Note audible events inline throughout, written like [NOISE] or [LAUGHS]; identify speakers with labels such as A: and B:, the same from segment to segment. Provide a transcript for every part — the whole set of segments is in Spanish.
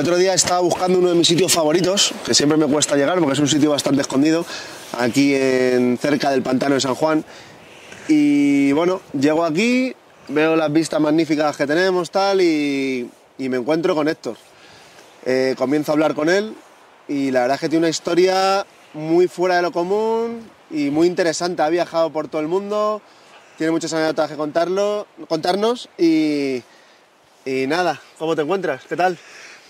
A: otro día estaba buscando uno de mis sitios favoritos, que siempre me cuesta llegar porque es un sitio bastante escondido, aquí en, cerca del pantano de San Juan. Y bueno, llego aquí, veo las vistas magníficas que tenemos, tal, y, me encuentro con Héctor. Eh, comienzo a hablar con él y la verdad es que tiene una historia muy fuera de lo común y muy interesante. Ha viajado por todo el mundo, tiene muchas anécdotas que contarlo, contarnos y nada, ¿cómo te encuentras? ¿Qué tal?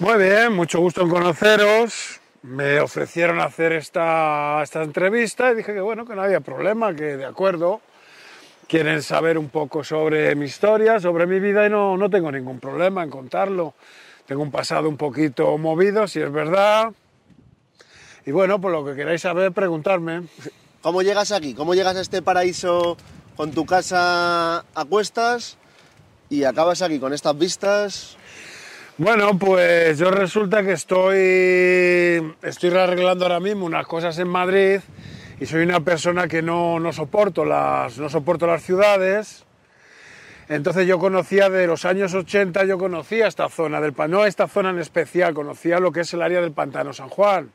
B: Muy bien, mucho gusto en conoceros. Me ofrecieron hacer esta, esta entrevista y dije que bueno, que no había problema, que de acuerdo. Quieren saber un poco sobre mi historia, sobre mi vida y no, no tengo ningún problema en contarlo. Tengo un pasado un poquito movido, si es verdad. Y bueno, por lo que queráis saber, preguntarme.
A: ¿Cómo llegas aquí? ¿Cómo llegas a este paraíso con tu casa a cuestas y acabas aquí con estas vistas?
B: Bueno, pues yo resulta que estoy, estoy arreglando ahora mismo unas cosas en Madrid y soy una persona que no, no, soporto, las, no soporto las ciudades. Entonces yo conocía de los años 80, yo conocía esta zona del no esta zona en especial, conocía lo que es el área del Pantano San Juan.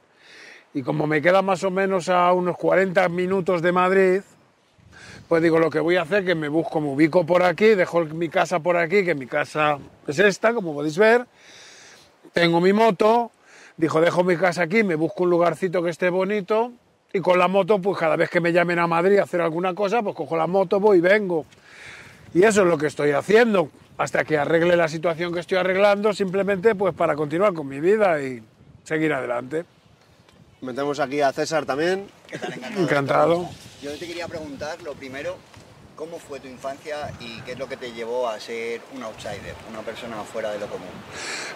B: Y como me queda más o menos a unos 40 minutos de Madrid, pues digo, lo que voy a hacer es que me busco, me ubico por aquí, dejo mi casa por aquí, que mi casa es esta, como podéis ver. Tengo mi moto, dijo, dejo mi casa aquí, me busco un lugarcito que esté bonito y con la moto, pues cada vez que me llamen a Madrid a hacer alguna cosa, pues cojo la moto, voy y vengo. Y eso es lo que estoy haciendo, hasta que arregle la situación que estoy arreglando, simplemente pues para continuar con mi vida y seguir adelante.
A: Metemos aquí a César también.
C: ¿Qué tal? Encantado.
B: Encantado.
C: Yo te quería preguntar, lo primero, ¿cómo fue tu infancia y qué es lo que te llevó a ser un outsider, una persona fuera de lo común?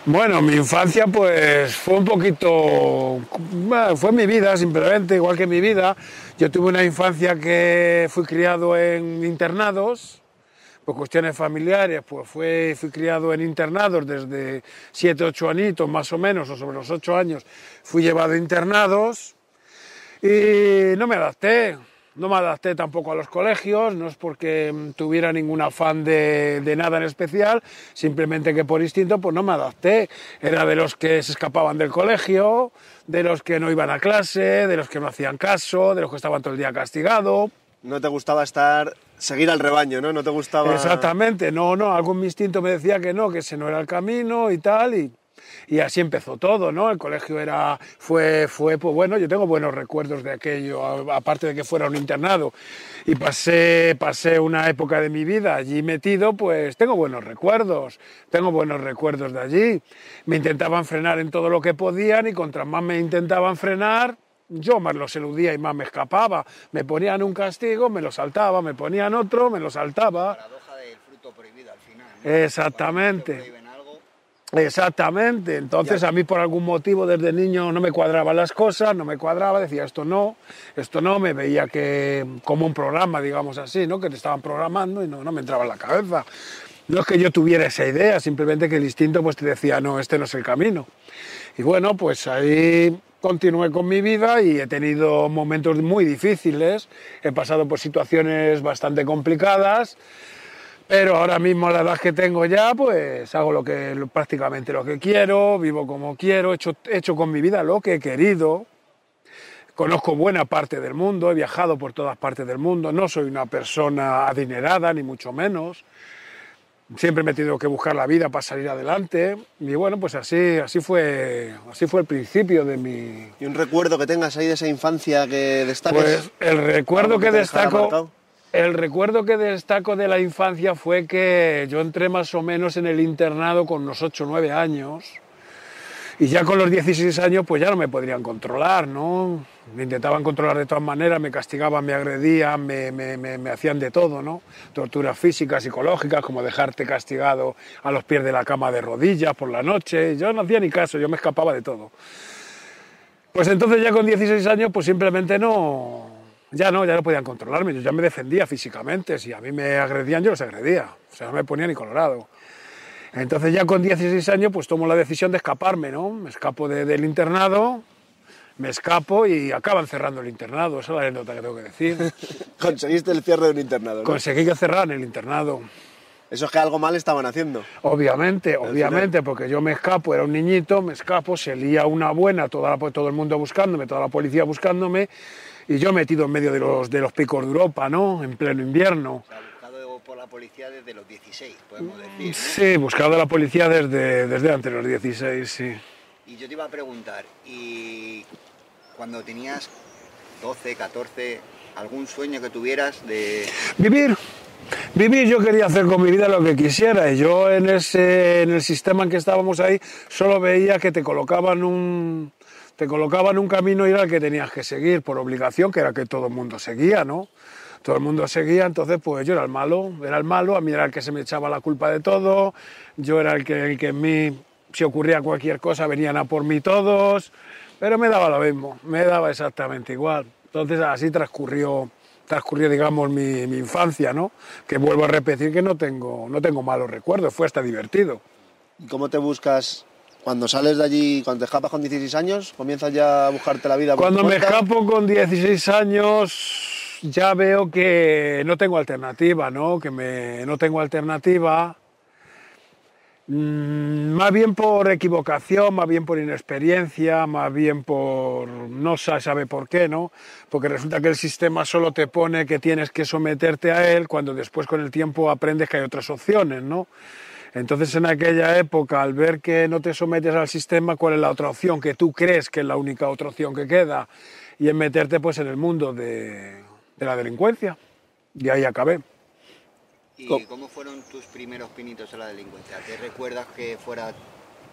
B: Bueno, mi infancia pues fue un poquito, bueno, fue mi vida simplemente, igual que mi vida. Yo tuve una infancia que fui criado en internados, por cuestiones familiares, pues fue, fui criado en internados desde 7, 8 añitos más o menos, o sobre los 8 años, fui llevado a internados y no me adapté. No me adapté tampoco a los colegios, no es porque mm, tuviera ningún afán de, de, nada en especial, simplemente que por instinto pues no me adapté. Era de los que se escapaban del colegio, de los que no iban a clase, de los que no hacían caso, de los que estaban todo el día castigado.
A: No te gustaba estar, seguir al rebaño, ¿no? No te gustaba...
B: Exactamente, no, no, algún instinto me decía que no, que ese no era el camino y tal, y, y así empezó todo, ¿no? El colegio era, fue, fue, pues bueno, yo tengo buenos recuerdos de aquello, aparte de que fuera un internado, y pasé, pasé una época de mi vida allí metido, pues tengo buenos recuerdos, tengo buenos recuerdos de allí. Me intentaban frenar en todo lo que podían y contra más me intentaban frenar, yo más los eludía y más me escapaba. Me ponían un castigo, me lo saltaba, me ponían otro, me lo saltaba.
C: La paradoja del fruto prohibido al final.
B: ¿no? Exactamente. Exactamente. Entonces a mí por algún motivo desde niño no me cuadraban las cosas, no me cuadraba, decía esto no, esto no, me veía que como un programa, digamos así, ¿no? que te estaban programando y no, no me entraba en la cabeza. No es que yo tuviera esa idea, simplemente que el instinto pues te decía, no, este no es el camino. Y bueno, pues ahí continué con mi vida y he tenido momentos muy difíciles, he pasado por situaciones bastante complicadas, pero ahora mismo a la edad que tengo ya, pues hago lo que, prácticamente lo que quiero, vivo como quiero, he hecho, he hecho con mi vida lo que he querido, conozco buena parte del mundo, he viajado por todas partes del mundo, no soy una persona adinerada, ni mucho menos, siempre me he tenido que buscar la vida para salir adelante. Y bueno pues así así fue así fue el principio de mi
A: y un recuerdo que tengas ahí de esa infancia que destaques
B: pues el recuerdo que, que destaco el recuerdo que destaco de la infancia fue que yo entré más o menos en el internado con unos 8 o 9 años. Y ya con los 16 años pues ya no me podrían controlar, ¿no? Me intentaban controlar de todas maneras, me castigaban, me agredían, me, me, me, hacían de todo, ¿no? Torturas físicas, psicológicas, como dejarte castigado a los pies de la cama de rodillas por la noche. Yo no hacía ni caso, yo me escapaba de todo. Pues entonces ya con 16 años pues simplemente no, ya no, ya no podían controlarme, yo ya me defendía físicamente, si a mí me agredían yo los agredía, o sea, no me ponía ni colorado. Entonces ya con 16 años pues tomo la decisión de escaparme, ¿no? Me escapo de, del internado, me escapo y acaban cerrando el internado, esa es la anécdota que tengo que decir. [LAUGHS]
A: Conseguiste el cierre de un internado, ¿no?
B: Conseguí que cerraran el internado.
A: Eso es que algo mal estaban haciendo.
B: Obviamente, obviamente, porque yo me escapo, era un niñito, me escapo, se lía una buena, toda la- todo el mundo buscándome, toda la policía buscándome, y yo metido en medio de los, de los picos de Europa, ¿no? En pleno invierno.
C: O sea, buscado por la policía desde los 16, podemos decir. ¿no?
B: Sí, buscado a la policía desde, desde antes de los 16, sí.
C: Y yo te iba a preguntar, ¿y cuando tenías 12, 14, algún sueño que tuvieras de...
B: Vivir. Vivir, yo quería hacer con mi vida lo que quisiera y yo en, ese, en el sistema en que estábamos ahí solo veía que te colocaban un, te colocaban un camino y era el que tenías que seguir por obligación, que era que todo el mundo seguía, ¿no? Todo el mundo seguía, entonces pues yo era el malo, era el malo, a mí era el que se me echaba la culpa de todo, yo era el que, el que en mí, si ocurría cualquier cosa, venían a por mí todos, pero me daba lo mismo, me daba exactamente igual. Entonces así transcurrió, transcurrió digamos, mi, mi infancia, ¿no? Que vuelvo a repetir que no tengo, no tengo malos recuerdos, fue hasta divertido.
A: ¿Y cómo te buscas cuando sales de allí, cuando te escapas con 16 años, comienzas ya a buscarte la vida?
B: Cuando me escapo con 16 años ya veo que no tengo alternativa, ¿no? Que me, no tengo alternativa. Mm, Más bien por equivocación, más bien por inexperiencia, más bien por no sabe por qué, ¿no? Porque resulta que el sistema solo te pone que tienes que someterte a él cuando después con el tiempo aprendes que hay otras opciones, ¿no? Entonces en aquella época, al ver que no te sometes al sistema, ¿cuál es la otra opción? Que tú crees que es la única otra opción que queda y en meterte pues en el mundo de la delincuencia. Y ahí acabé.
C: ¿Y
A: ¿Cómo?
C: cómo fueron tus primeros pinitos en la delincuencia? ¿Te recuerdas que fuera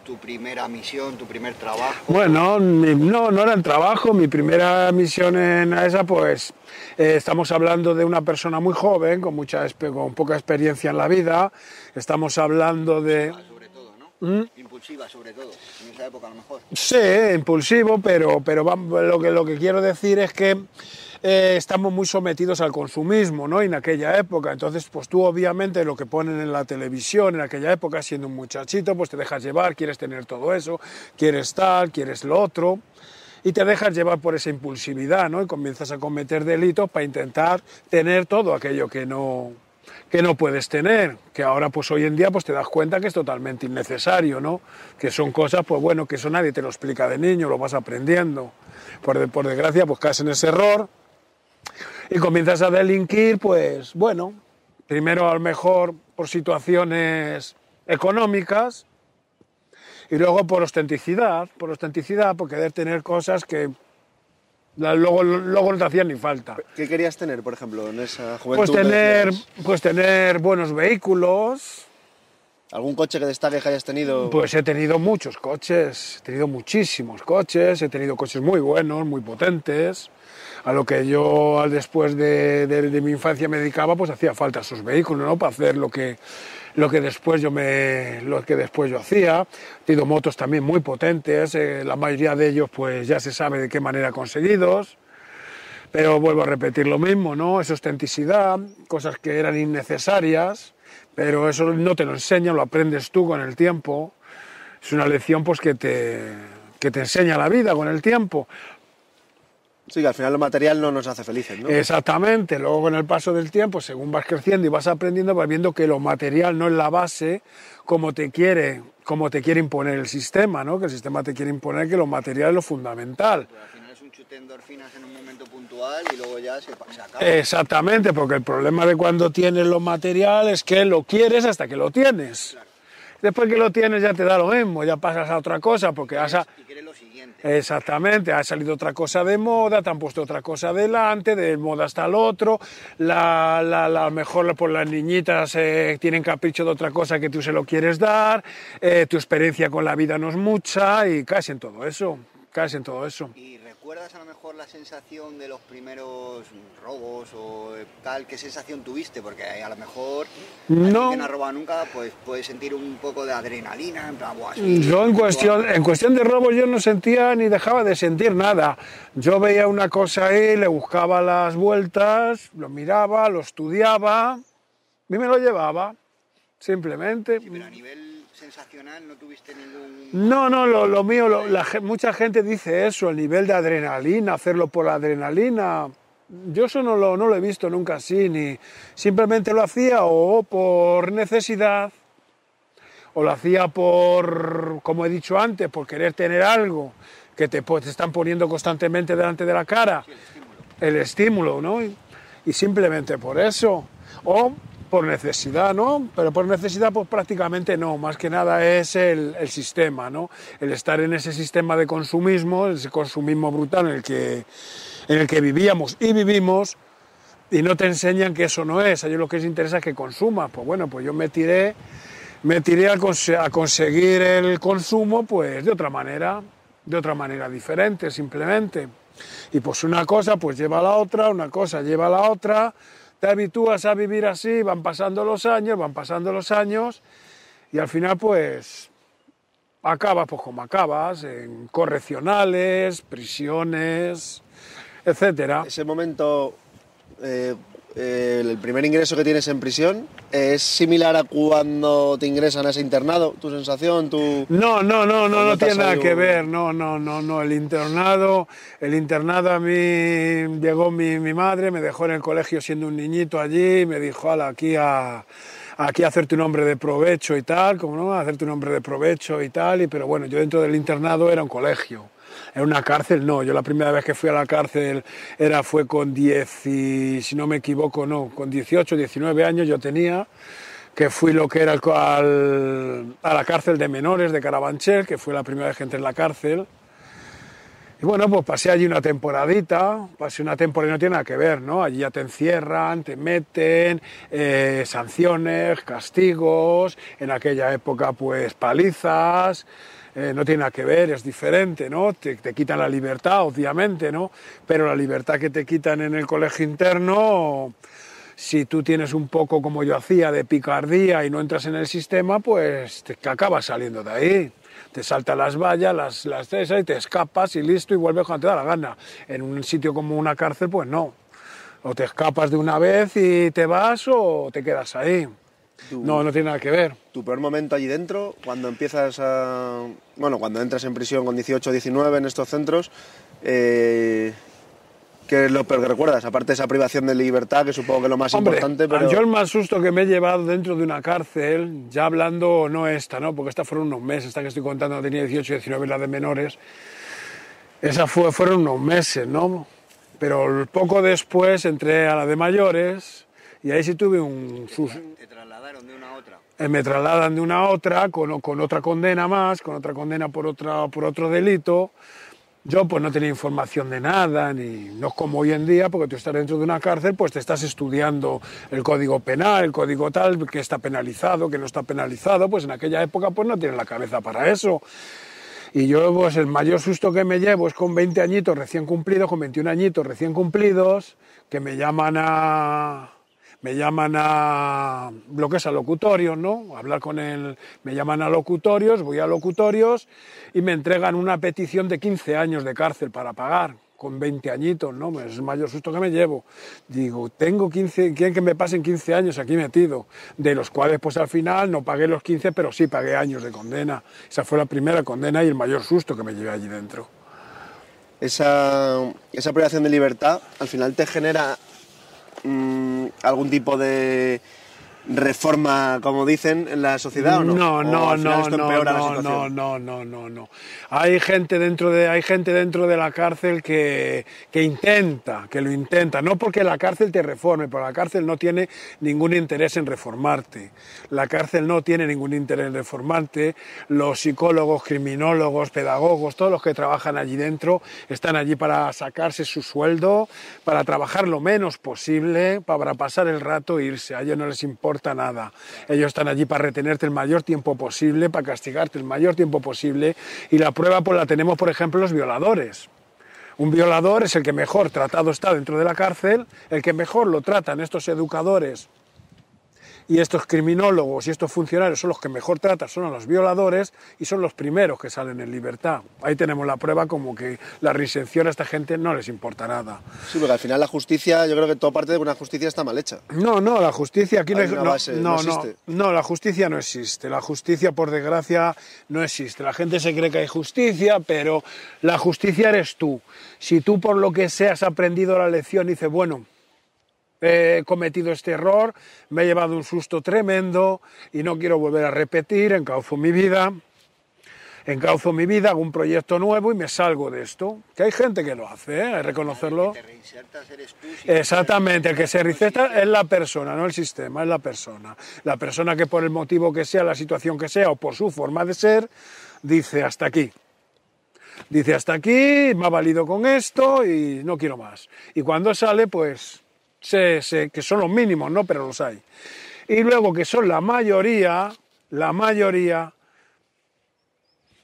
C: tu primera misión, tu primer trabajo?
B: Bueno, mi- no, no era en trabajo. Mi primera misión en esa, pues, eh, estamos hablando de una persona muy joven, con, mucha, con poca experiencia en la vida. Estamos hablando de...
C: Sobre todo, ¿no?
B: ¿Mm?
C: Impulsiva, sobre todo, en esa época a lo mejor.
B: Sí, impulsivo, pero, pero lo, que, lo que quiero decir es que eh, estamos muy sometidos al consumismo, ¿no? En aquella época. Entonces, pues tú obviamente lo que ponen en la televisión en aquella época, siendo un muchachito, pues te dejas llevar, quieres tener todo eso, quieres tal, quieres lo otro. Y te dejas llevar por esa impulsividad, ¿no? Y comienzas a cometer delitos para intentar tener todo aquello que no, que no puedes tener, que ahora pues hoy en día pues te das cuenta que es totalmente innecesario, ¿no? Que son cosas, pues bueno, que eso nadie te lo explica de niño, lo vas aprendiendo. Por, por desgracia pues caes en ese error y comienzas a delinquir, pues bueno, primero a lo mejor por situaciones económicas y luego por ostenticidad, por ostenticidad, por querer tener cosas que luego, luego no te hacían ni falta.
A: ¿Qué querías tener, por ejemplo, en esa juventud?
B: Pues tener, pues tener buenos vehículos.
A: ¿Algún coche que destaque que hayas tenido?
B: Pues he tenido muchos coches, he tenido muchísimos coches, he tenido coches muy buenos, muy potentes. A lo que yo después de, de- mi infancia me dedicaba, pues hacía falta esos vehículos, ¿no? Para hacer lo que, lo que después yo me, lo que después yo hacía. He tenido motos también muy potentes, eh, la mayoría de ellos, pues ya se sabe de qué manera conseguidos. Pero vuelvo a repetir lo mismo, ¿no? Es ostenticidad, cosas que eran innecesarias, pero eso no te lo enseñan, lo aprendes tú con el tiempo. Es una lección pues que te, que te enseña la vida con el tiempo.
A: Sí, que al final lo material no nos hace felices, ¿no?
B: Exactamente, luego con el paso del tiempo, según vas creciendo y vas aprendiendo, vas viendo que lo material no es la base como te quiere, como te quiere imponer el sistema, ¿no? Que el sistema te quiere imponer que lo material es lo fundamental.
C: Pues al final es un chute de endorfinas en un momento puntual y luego ya se, se acaba.
B: Exactamente, porque el problema de cuando tienes lo material es que lo quieres hasta que lo tienes. Después que lo tienes ya te da lo mismo, ya pasas a otra cosa, porque has, a-
C: Y quieres lo siguiente.
B: Exactamente, ha salido otra cosa de moda, te han puesto otra cosa delante, de moda hasta el otro, la, la, la- mejor por las niñitas eh, tienen capricho de otra cosa que tú se lo quieres dar, eh, tu experiencia con la vida no es mucha y caes en todo eso, caes en todo eso.
C: ¿Y recuerdas a lo mejor la sensación de los primeros robos o tal? ¿Qué sensación tuviste? Porque a lo mejor
B: No.
C: que no ha robado nunca pues puede sentir un poco de adrenalina, en plan, "Buah, sí,
B: Yo en cuestión, en cuestión de robo yo no sentía ni dejaba de sentir nada. Yo veía una cosa ahí, le buscaba las vueltas, lo miraba, lo estudiaba y me lo llevaba, simplemente.
C: Pero a nivel sensacional no tuviste ningún...
B: No, no, lo, lo mío, lo- la ge- mucha gente dice eso, el nivel de adrenalina, hacerlo por adrenalina. Yo eso no lo, no lo he visto nunca así, ni simplemente lo hacía o por necesidad, o lo hacía por, como he dicho antes, por querer tener algo que te, pues, te están poniendo constantemente delante de la cara, el estímulo, ¿no? Y, y simplemente por eso, o por necesidad, ¿no? Pero por necesidad, pues prácticamente no, más que nada es el, sistema, ¿no? El estar en ese sistema de consumismo, ese consumismo brutal en el que, en el que vivíamos y vivimos, y no te enseñan que eso no es, a ellos lo que les interesa es que consumas, pues bueno, pues yo me tiré, me tiré a conseguir el consumo, pues de otra manera, de otra manera diferente, simplemente. Y pues una cosa pues lleva a la otra, una cosa lleva a la otra, te habitúas a vivir así, van pasando los años, van pasando los años, y al final pues acabas pues como acabas, en correccionales, prisiones, etcétera.
A: Ese momento, eh, eh, el primer ingreso que tienes en prisión, ¿es similar a cuando te ingresan a ese internado? ¿Tu sensación? Tu...
B: No, no, no, no, no tiene nada que ver, no, no, no, no, el internado, el internado a mí llegó mi, mi madre, me dejó en el colegio siendo un niñito allí, me dijo, ala, aquí a aquí hacerte un hombre de provecho y tal, como no, hacerte un hombre de provecho y tal, y, pero bueno, yo dentro del internado era un colegio. En una cárcel no, yo la primera vez que fui a la cárcel era, fue con 10, y, si no me equivoco, no, con 18, 19 años yo tenía, que fui lo que era al, a la cárcel de menores de Carabanchel, que fue la primera vez que entré en la cárcel. Y bueno, pues pasé allí una temporadita, pasé una temporada y no tiene nada que ver, ¿no? Allí ya te encierran, te meten, eh, sanciones, castigos, en aquella época pues palizas, eh, no tiene nada que ver, es diferente, ¿no? Te, te, quitan la libertad, obviamente, ¿no? Pero la libertad que te quitan en el colegio interno, si tú tienes un poco como yo hacía de picardía y no entras en el sistema, pues te acabas saliendo de ahí. Te saltan las vallas, las, las y te escapas y listo y vuelves cuando te da la gana. En un sitio como una cárcel, pues no. O te escapas de una vez y te vas o te quedas ahí. Tu, no, no tiene nada que ver.
A: ¿Tu peor momento allí dentro, cuando empiezas a... Bueno, cuando entras en prisión con 18 o 19 en estos centros, eh, ¿qué es lo peor que recuerdas? Aparte de esa privación de libertad, que supongo que es lo más
B: Hombre,
A: importante, pero...
B: Yo el más susto que me he llevado dentro de una cárcel, ya hablando, no esta, ¿no? Porque esta fueron unos meses, esta que estoy contando tenía 18 y 19, la de menores, esa fue, fueron unos meses, ¿no? Pero poco después entré a la de mayores y ahí sí tuve un...
C: ¿Te trasladaron de una a otra?
B: Eh, me trasladan de una a otra con, con, otra condena más, con otra condena por, otra, por otro delito. Yo pues no tenía información de nada, ni no es como hoy en día, porque tú estás dentro de una cárcel, pues te estás estudiando el código penal, el código tal, que está penalizado, que no está penalizado, pues en aquella época pues no tienes la cabeza para eso. Y yo pues el mayor susto que me llevo es con 20 añitos recién cumplidos, con 21 añitos recién cumplidos, que me llaman a, me llaman a lo que es a locutorios, ¿no? Hablar con él, me llaman a locutorios, voy a locutorios y me entregan una petición de 15 años de cárcel para pagar, con 20 añitos, ¿no? Es el mayor susto que me llevo. Digo, tengo 15, quieren que me pasen 15 años aquí metido, de los cuales pues al final no pagué los 15, pero sí pagué años de condena. Esa fue la primera condena y el mayor susto que me llevé allí dentro.
A: Esa, esa privación de libertad al final te genera mmm, algún tipo de reforma, como dicen, en la sociedad o no?
B: No,
A: ¿O
B: no, no, no, no,
A: situación?
B: no, no, no, no, no. Hay gente dentro de, hay gente dentro de la cárcel que, que intenta, que lo intenta, no porque la cárcel te reforme, pero la cárcel no tiene ningún interés en reformarte. La cárcel no tiene ningún interés en reformarte. Los psicólogos, criminólogos, pedagogos, todos los que trabajan allí dentro están allí para sacarse su sueldo, para trabajar lo menos posible, para pasar el rato e irse. A ellos no les importa nada. Ellos están allí para retenerte el mayor tiempo posible, para castigarte el mayor tiempo posible y la prueba pues la tenemos, por ejemplo, los violadores. Un violador es el que mejor tratado está dentro de la cárcel, el que mejor lo tratan estos educadores y estos criminólogos y estos funcionarios son los que mejor tratan, son a los violadores y son los primeros que salen en libertad. Ahí tenemos la prueba como que la reinserción a esta gente no les importa nada.
A: Sí, porque al final la justicia, yo creo que todo parte de una justicia está mal hecha.
B: No, no, la justicia aquí no,
A: una
B: no,
A: base,
B: no,
A: no
B: no,
A: existe.
B: no, la justicia no existe. La justicia, por desgracia, no existe. La gente se cree que hay justicia, pero la justicia eres tú. Si tú por lo que sea has aprendido la lección y dices, bueno, he cometido este error, me he llevado un susto tremendo y no quiero volver a repetir, encauzo mi vida, encauzo mi vida, hago un proyecto nuevo y me salgo de esto. Que hay gente que lo hace, ¿eh? hay reconocerlo.
C: El que te reinsertas eres tú. si
B: Exactamente, el que se receta es la persona, no el sistema, es la persona. La persona que por el motivo que sea, la situación que sea o por su forma de ser, dice hasta aquí. Dice hasta aquí, me ha valido con esto y no quiero más. Y cuando sale, pues, sé que son los mínimos, ¿no? Pero los hay. Y luego que son la mayoría, la mayoría,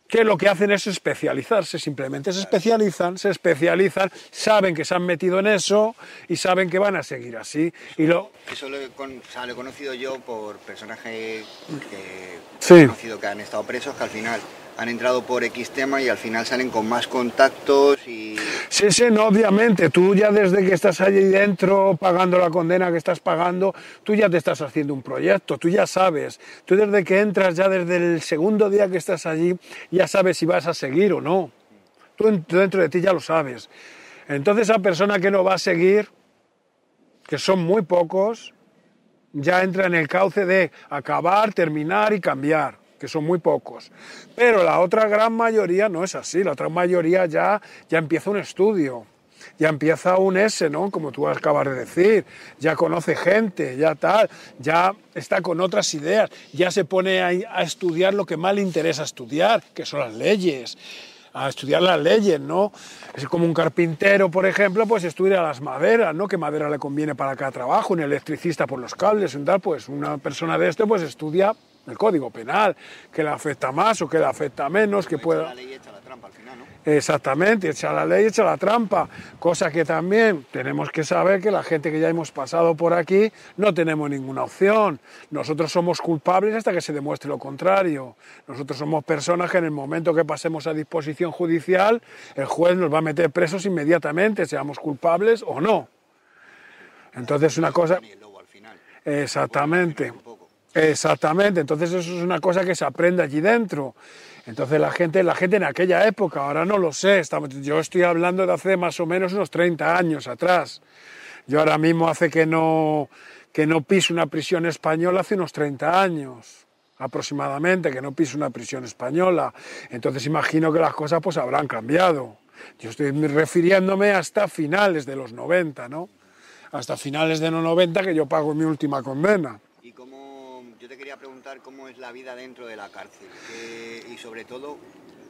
B: que lo que hacen es especializarse, simplemente se especializan, se especializan, saben que se han metido en eso y saben que van a seguir así. Y lo,
C: Eso lo he, con- o sea, lo he conocido yo por personajes que
B: Sí.
C: he conocido que han estado presos, que al final han entrado por X tema y al final salen con más contactos y
B: Sí, sí, no, obviamente, tú ya desde que estás allí dentro pagando la condena que estás pagando, tú ya te estás haciendo un proyecto, tú ya sabes, tú desde que entras, ya desde el segundo día que estás allí, ya sabes si vas a seguir o no. Tú en- dentro de ti ya lo sabes. Entonces esa persona que no va a seguir, que son muy pocos, ya entra en el cauce de acabar, terminar y cambiar, que son muy pocos. Pero la otra gran mayoría no es así, la otra mayoría ya, ya empieza un estudio, ya empieza un S, ¿no? Como tú acabas de decir, ya conoce gente, ya tal, ya está con otras ideas, ya se pone a, estudiar lo que más le interesa estudiar, que son las leyes a estudiar las leyes, ¿no? Es como un carpintero, por ejemplo, pues estudia las maderas, ¿no? ¿Qué madera le conviene para cada trabajo? Un electricista por los cables, un tal, pues una persona de esto pues estudia el código penal, que le afecta más o que le afecta menos, que pueda...
C: la ley echa la trampa al final, ¿no?
B: Exactamente, echa la ley, echa la trampa. Cosa que también tenemos que saber que la gente que ya hemos pasado por aquí no tenemos ninguna opción. Nosotros somos culpables hasta que se demuestre lo contrario. Nosotros somos personas que en el momento que pasemos a disposición judicial, el juez nos va a meter presos inmediatamente, seamos culpables o no. Entonces una cosa... Exactamente. Exactamente, entonces eso es una cosa que se aprende allí dentro. Entonces la gente, la gente en aquella época, ahora no lo sé, estamos, yo estoy hablando de hace más o menos unos 30 años atrás. Yo ahora mismo hace que no, que no piso una prisión española hace unos 30 años aproximadamente, que no piso una prisión española. Entonces imagino que las cosas pues habrán cambiado. Yo estoy refiriéndome hasta finales de los 90, ¿no? Hasta finales de los 90 que yo pago mi última condena.
C: Yo te quería preguntar cómo es la vida dentro de la cárcel. y sobre todo,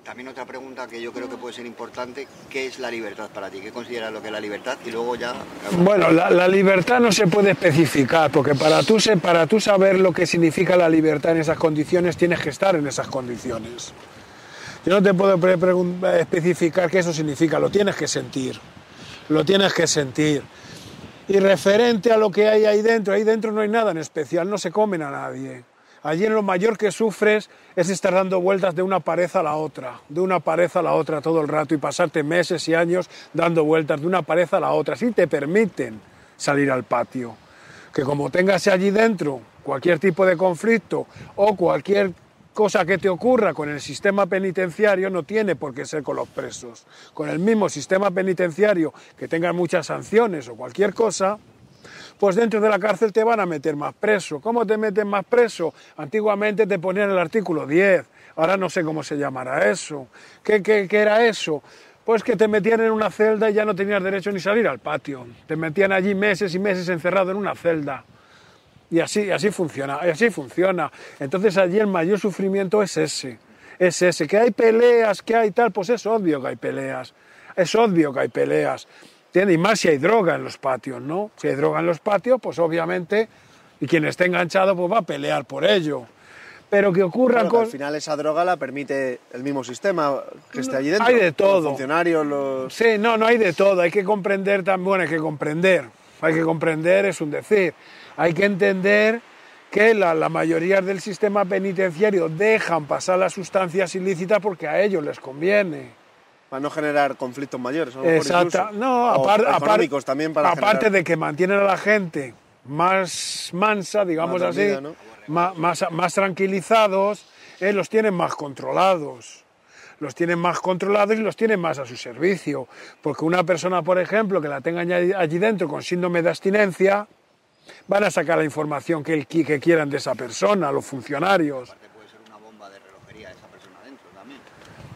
C: también otra pregunta que yo creo que puede ser importante, ¿qué es la libertad para ti? ¿Qué consideras lo que es la libertad? Y luego ya...
B: Bueno, la, libertad no se puede especificar, porque para tú, para tú saber lo que significa la libertad en esas condiciones, tienes que estar en esas condiciones. Yo no te puedo especificar qué eso significa, lo tienes que sentir, lo tienes que sentir. Y referente a lo que hay ahí dentro, ahí dentro no hay nada en especial, no se comen a nadie. Allí en lo mayor que sufres es estar dando vueltas de una pared a la otra, de una pared a la otra todo el rato y pasarte meses y años dando vueltas de una pared a la otra. Si te permiten salir al patio, que como tengas allí dentro cualquier tipo de conflicto o cualquier cosa que te ocurra con el sistema penitenciario no tiene por qué ser con los presos. Con el mismo sistema penitenciario que tenga muchas sanciones o cualquier cosa, pues dentro de la cárcel te van a meter más preso. ¿Cómo te meten más preso? Antiguamente te ponían el artículo 10, ahora no sé cómo se llamará eso. ¿Qué, qué, qué era eso? Pues que te metían en una celda y ya no tenías derecho ni salir al patio. Te metían allí meses y meses encerrado en una celda. Y así, así funciona, y así funciona. Entonces allí el mayor sufrimiento es ese, es ese. Que hay peleas, que hay tal, pues es obvio que hay peleas, es obvio que hay peleas. ¿Entiendes? Y más si hay droga en los patios, ¿no? Si hay droga en los patios, pues obviamente, y quien esté enganchado, pues va a pelear por ello. Pero que ocurran
A: Claro, al final esa droga la permite el mismo sistema que esté allí dentro.
B: Hay de todo.
A: Los funcionarios, los...
B: Sí, no, no hay de todo, hay que comprender también, bueno, hay que comprender, hay que comprender es un decir, hay que entender que la, la mayoría del sistema penitenciario dejan pasar las sustancias ilícitas porque a ellos les conviene.
A: Para no generar conflictos mayores. mejor
B: Exacto. No,
A: también para
B: aparte
A: generar-
B: de que mantienen a la gente más mansa, digamos
A: Más
B: así,
A: dormida, ¿no?
B: más, más tranquilizados, eh, los tienen más controlados. Los tienen más controlados y los tienen más a su servicio. Porque una persona, por ejemplo, que la tengan allí allí dentro con síndrome de abstinencia, van a sacar la información que, el- que quieran de esa persona, los funcionarios.
C: Aparte puede ser una bomba de relojería esa persona dentro también,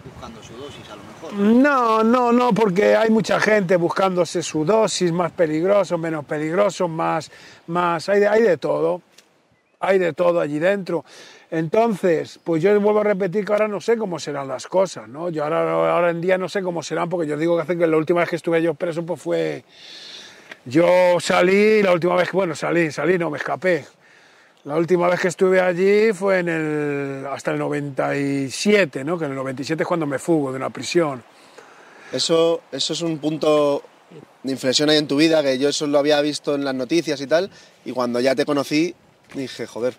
C: buscando su dosis a lo mejor.
B: No, no, no, porque hay mucha gente buscándose su dosis, más peligroso, menos peligroso, más, más, hay de, hay de todo, hay de todo allí dentro. Entonces, pues yo vuelvo a repetir que ahora no sé cómo serán las cosas, ¿no? Yo ahora, ahora en día no sé cómo serán, porque yo digo que hace que la última vez que estuve yo preso, pues fue, yo salí, la última vez que, bueno, salí, salí, no, me escapé. La última vez que estuve allí fue en el, hasta el 97, ¿no? Que en el 97 es cuando me fugo de una prisión.
A: Eso, eso es un punto de inflexión ahí en tu vida, que yo eso lo había visto en las noticias y tal, y cuando ya te conocí dije, joder,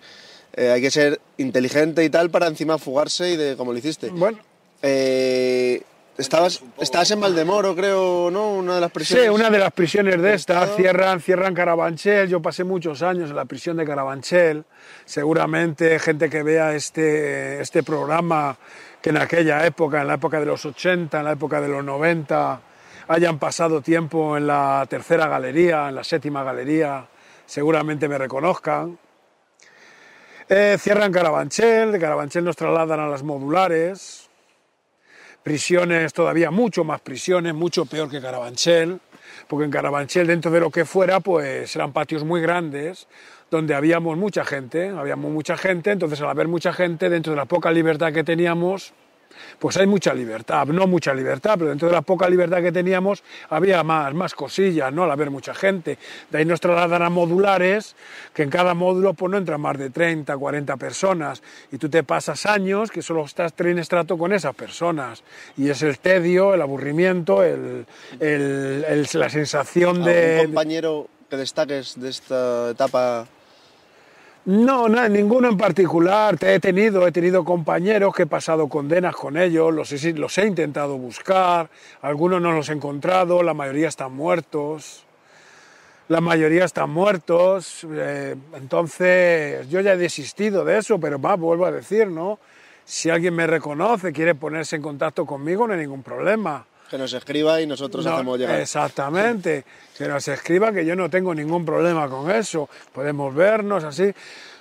A: eh, hay que ser inteligente y tal para encima fugarse y de como lo hiciste.
B: Bueno,
A: Eh, estabas, estabas en Valdemoro, creo, ¿no? Una de las prisiones.
B: sí, una de las prisiones de estas, cierran, cierran Carabanchel, yo pasé muchos años en la prisión de Carabanchel, seguramente gente que vea este, este programa, que en aquella época, en la época de los 80, en la época de los 90, hayan pasado tiempo en la tercera galería, en la séptima galería, seguramente me reconozcan. Eh, cierran Carabanchel, de Carabanchel nos trasladan a las modulares, prisiones, todavía mucho más prisiones, mucho peor que Carabanchel, porque en Carabanchel, dentro de lo que fuera, pues eran patios muy grandes, donde habíamos mucha gente, habíamos mucha gente, entonces al haber mucha gente, dentro de la poca libertad que teníamos, pues hay mucha libertad, no mucha libertad, pero dentro de la poca libertad que teníamos había más, más cosillas, ¿no? Al haber mucha gente. De ahí nos trasladan a modulares, que en cada módulo pues no entran más de 30, 40 personas, y tú te pasas años que solo estás estrato con esas personas, y es el tedio, el aburrimiento, el, el- el- la sensación
A: ¿Algún
B: de...
A: compañero que destaques de esta etapa?
B: No, no, ninguno en particular. Te he tenido, he tenido compañeros que he pasado condenas con ellos, los he, los he intentado buscar, algunos no los he encontrado, la mayoría están muertos. La mayoría están muertos, eh, entonces yo ya he desistido de eso, pero va, vuelvo a decir, ¿no? Si alguien me reconoce, quiere ponerse en contacto conmigo, no hay ningún problema.
A: Que nos escriba y nosotros
B: No,
A: hacemos llegar.
B: Exactamente. Que nos escriban que yo no tengo ningún problema con eso. Podemos vernos así.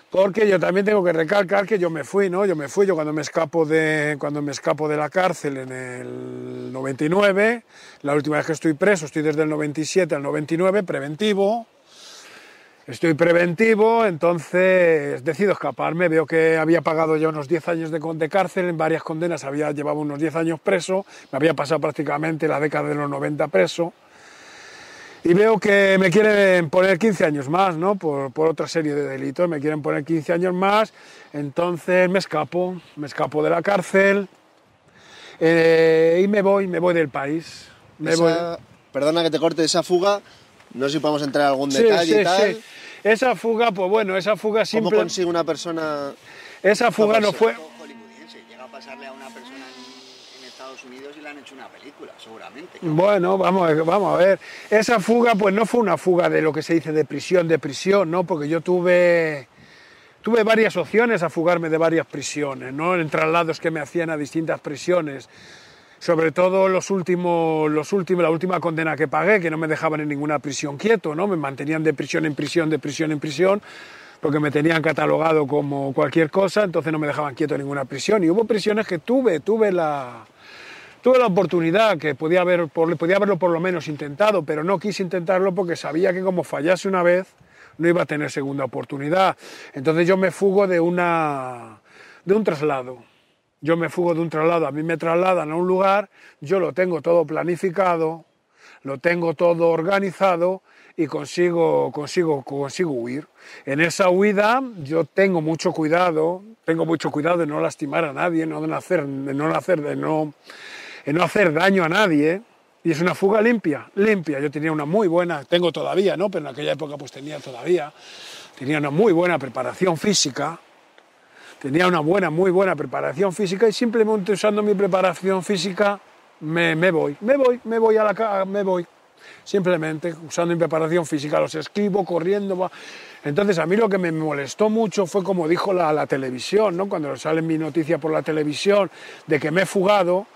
B: Porque yo también tengo que recalcar que yo me fui, ¿no? Yo me fui, yo cuando me escapo de, cuando me escapo de la cárcel en el 99, la última vez que estoy preso, estoy desde el 97 al 99, preventivo. Estoy preventivo, entonces decido escaparme. Veo que había pagado ya unos 10 años de, cárcel, en varias condenas había llevado unos 10 años preso, me había pasado prácticamente la década de los 90 preso. Y veo que me quieren poner 15 años más, ¿no? Por, por otra serie de delitos, me quieren poner 15 años más, entonces me escapo, me escapo de la cárcel eh, y me voy, me voy del país. Me voy.
A: Perdona que te corte esa fuga, no sé si podemos entrar en algún detalle
B: sí,
A: y tal.
B: sí. Esa fuga, pues bueno, esa fuga
A: ¿Cómo
B: simple.
A: consigue una persona
B: Esa fuga no fue.
C: Llega a pasarle a una persona en, en Estados Unidos y le han hecho una película, seguramente.
B: Bueno, vamos, a- vamos a ver. Esa fuga, pues no fue una fuga de lo que se dice de prisión, de prisión, ¿no? Porque yo tuve, tuve varias opciones a fugarme de varias prisiones, ¿no? En traslados que me hacían a distintas prisiones. Sobre todo los últimos, los últimos, la última condena que pagué, que no me dejaban en ninguna prisión quieto, ¿no? Me mantenían de prisión en prisión, de prisión en prisión, porque me tenían catalogado como cualquier cosa, entonces no me dejaban quieto en ninguna prisión. Y hubo prisiones que tuve, tuve la, tuve la oportunidad, que podía, haber, podía haberlo por lo menos intentado, pero no quise intentarlo porque sabía que como fallase una vez, no iba a tener segunda oportunidad. Entonces yo me fugo de, una, de un traslado. Yo me fugo de un traslado, a mí me trasladan a un lugar, yo lo tengo todo planificado, lo tengo todo organizado y consigo, consigo, consigo huir. En esa huida yo tengo mucho cuidado, tengo mucho cuidado de no lastimar a nadie, no de no hacer, de no hacer, de no, de no hacer daño a nadie. Y es una fuga limpia, limpia. Yo tenía una muy buena, tengo todavía, ¿no? Pero en aquella época pues tenía todavía, tenía una muy buena preparación física, tenía una buena, muy buena preparación física y simplemente usando mi preparación física me, me voy, me voy, me voy a la me voy. Simplemente usando mi preparación física los esquivo, corriendo. va. Entonces a mí lo que me molestó mucho fue como dijo la, la televisión, ¿no? Cuando sale mi noticia por la televisión de que me he fugado,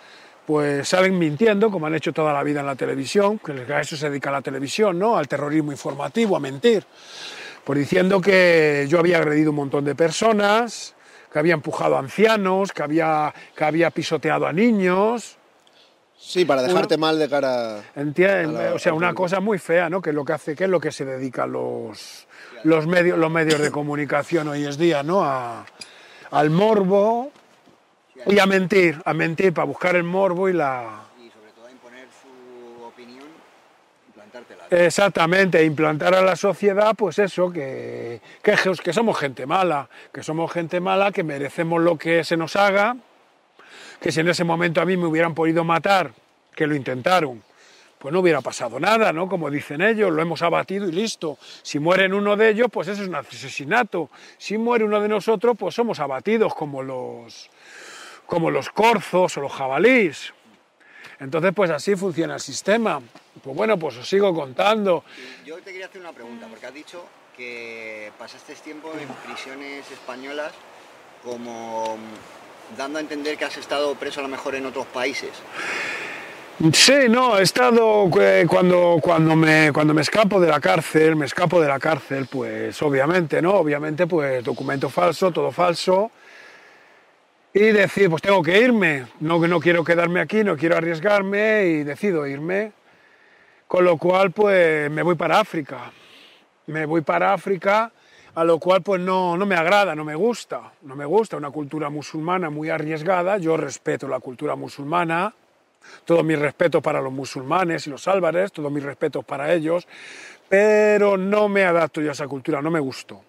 B: pues salen mintiendo, como han hecho toda la vida en la televisión, que a eso se dedica la televisión, ¿no? Al terrorismo informativo, a mentir. Pues diciendo que yo había agredido un montón de personas, que había empujado a ancianos, que había, que había pisoteado a niños.
A: Sí, para dejarte mal de cara.
B: Entiende,
A: la-
B: o sea, una cosa muy fea, ¿no? Que es lo que hace, que es lo que se dedican los, los medios, los medios de comunicación hoy en día, ¿no? A- al morbo y a mentir, a mentir para buscar el morbo y la
C: Y sobre todo a imponer su opinión y plantártela.
B: Exactamente implantar a la sociedad, pues eso, que, que, somos gente mala, que somos gente mala, que merecemos lo que se nos haga, que si en ese momento a mí me hubieran podido matar, que lo intentaron, pues no hubiera pasado nada, ¿no? Como dicen ellos, lo hemos abatido y listo. Si mueren uno de ellos, pues eso es un asesinato. Si muere uno de nosotros, pues somos abatidos como los, como los corzos o los jabalís. Entonces, pues así funciona el sistema. Pues bueno, pues os sigo contando.
C: Yo te quería hacer una pregunta, porque has dicho que pasaste tiempo en prisiones españolas como dando a entender que has estado preso a lo mejor en otros países.
B: Sí, no, he estado eh, cuando, cuando, me, cuando me escapo de la cárcel, me escapo de la cárcel, pues obviamente, ¿no? Obviamente, pues documento falso, todo falso. Y decir, pues tengo que irme, no, no quiero quedarme aquí, no quiero arriesgarme y decido irme. Con lo cual, pues me voy para África. Me voy para África, a lo cual pues no, no me agrada, no me gusta. No me gusta una cultura musulmana muy arriesgada. Yo respeto la cultura musulmana, todo mi respeto para los musulmanes y los álvarez, todo mi respeto para ellos, pero no me adapto yo a esa cultura, no me gustó.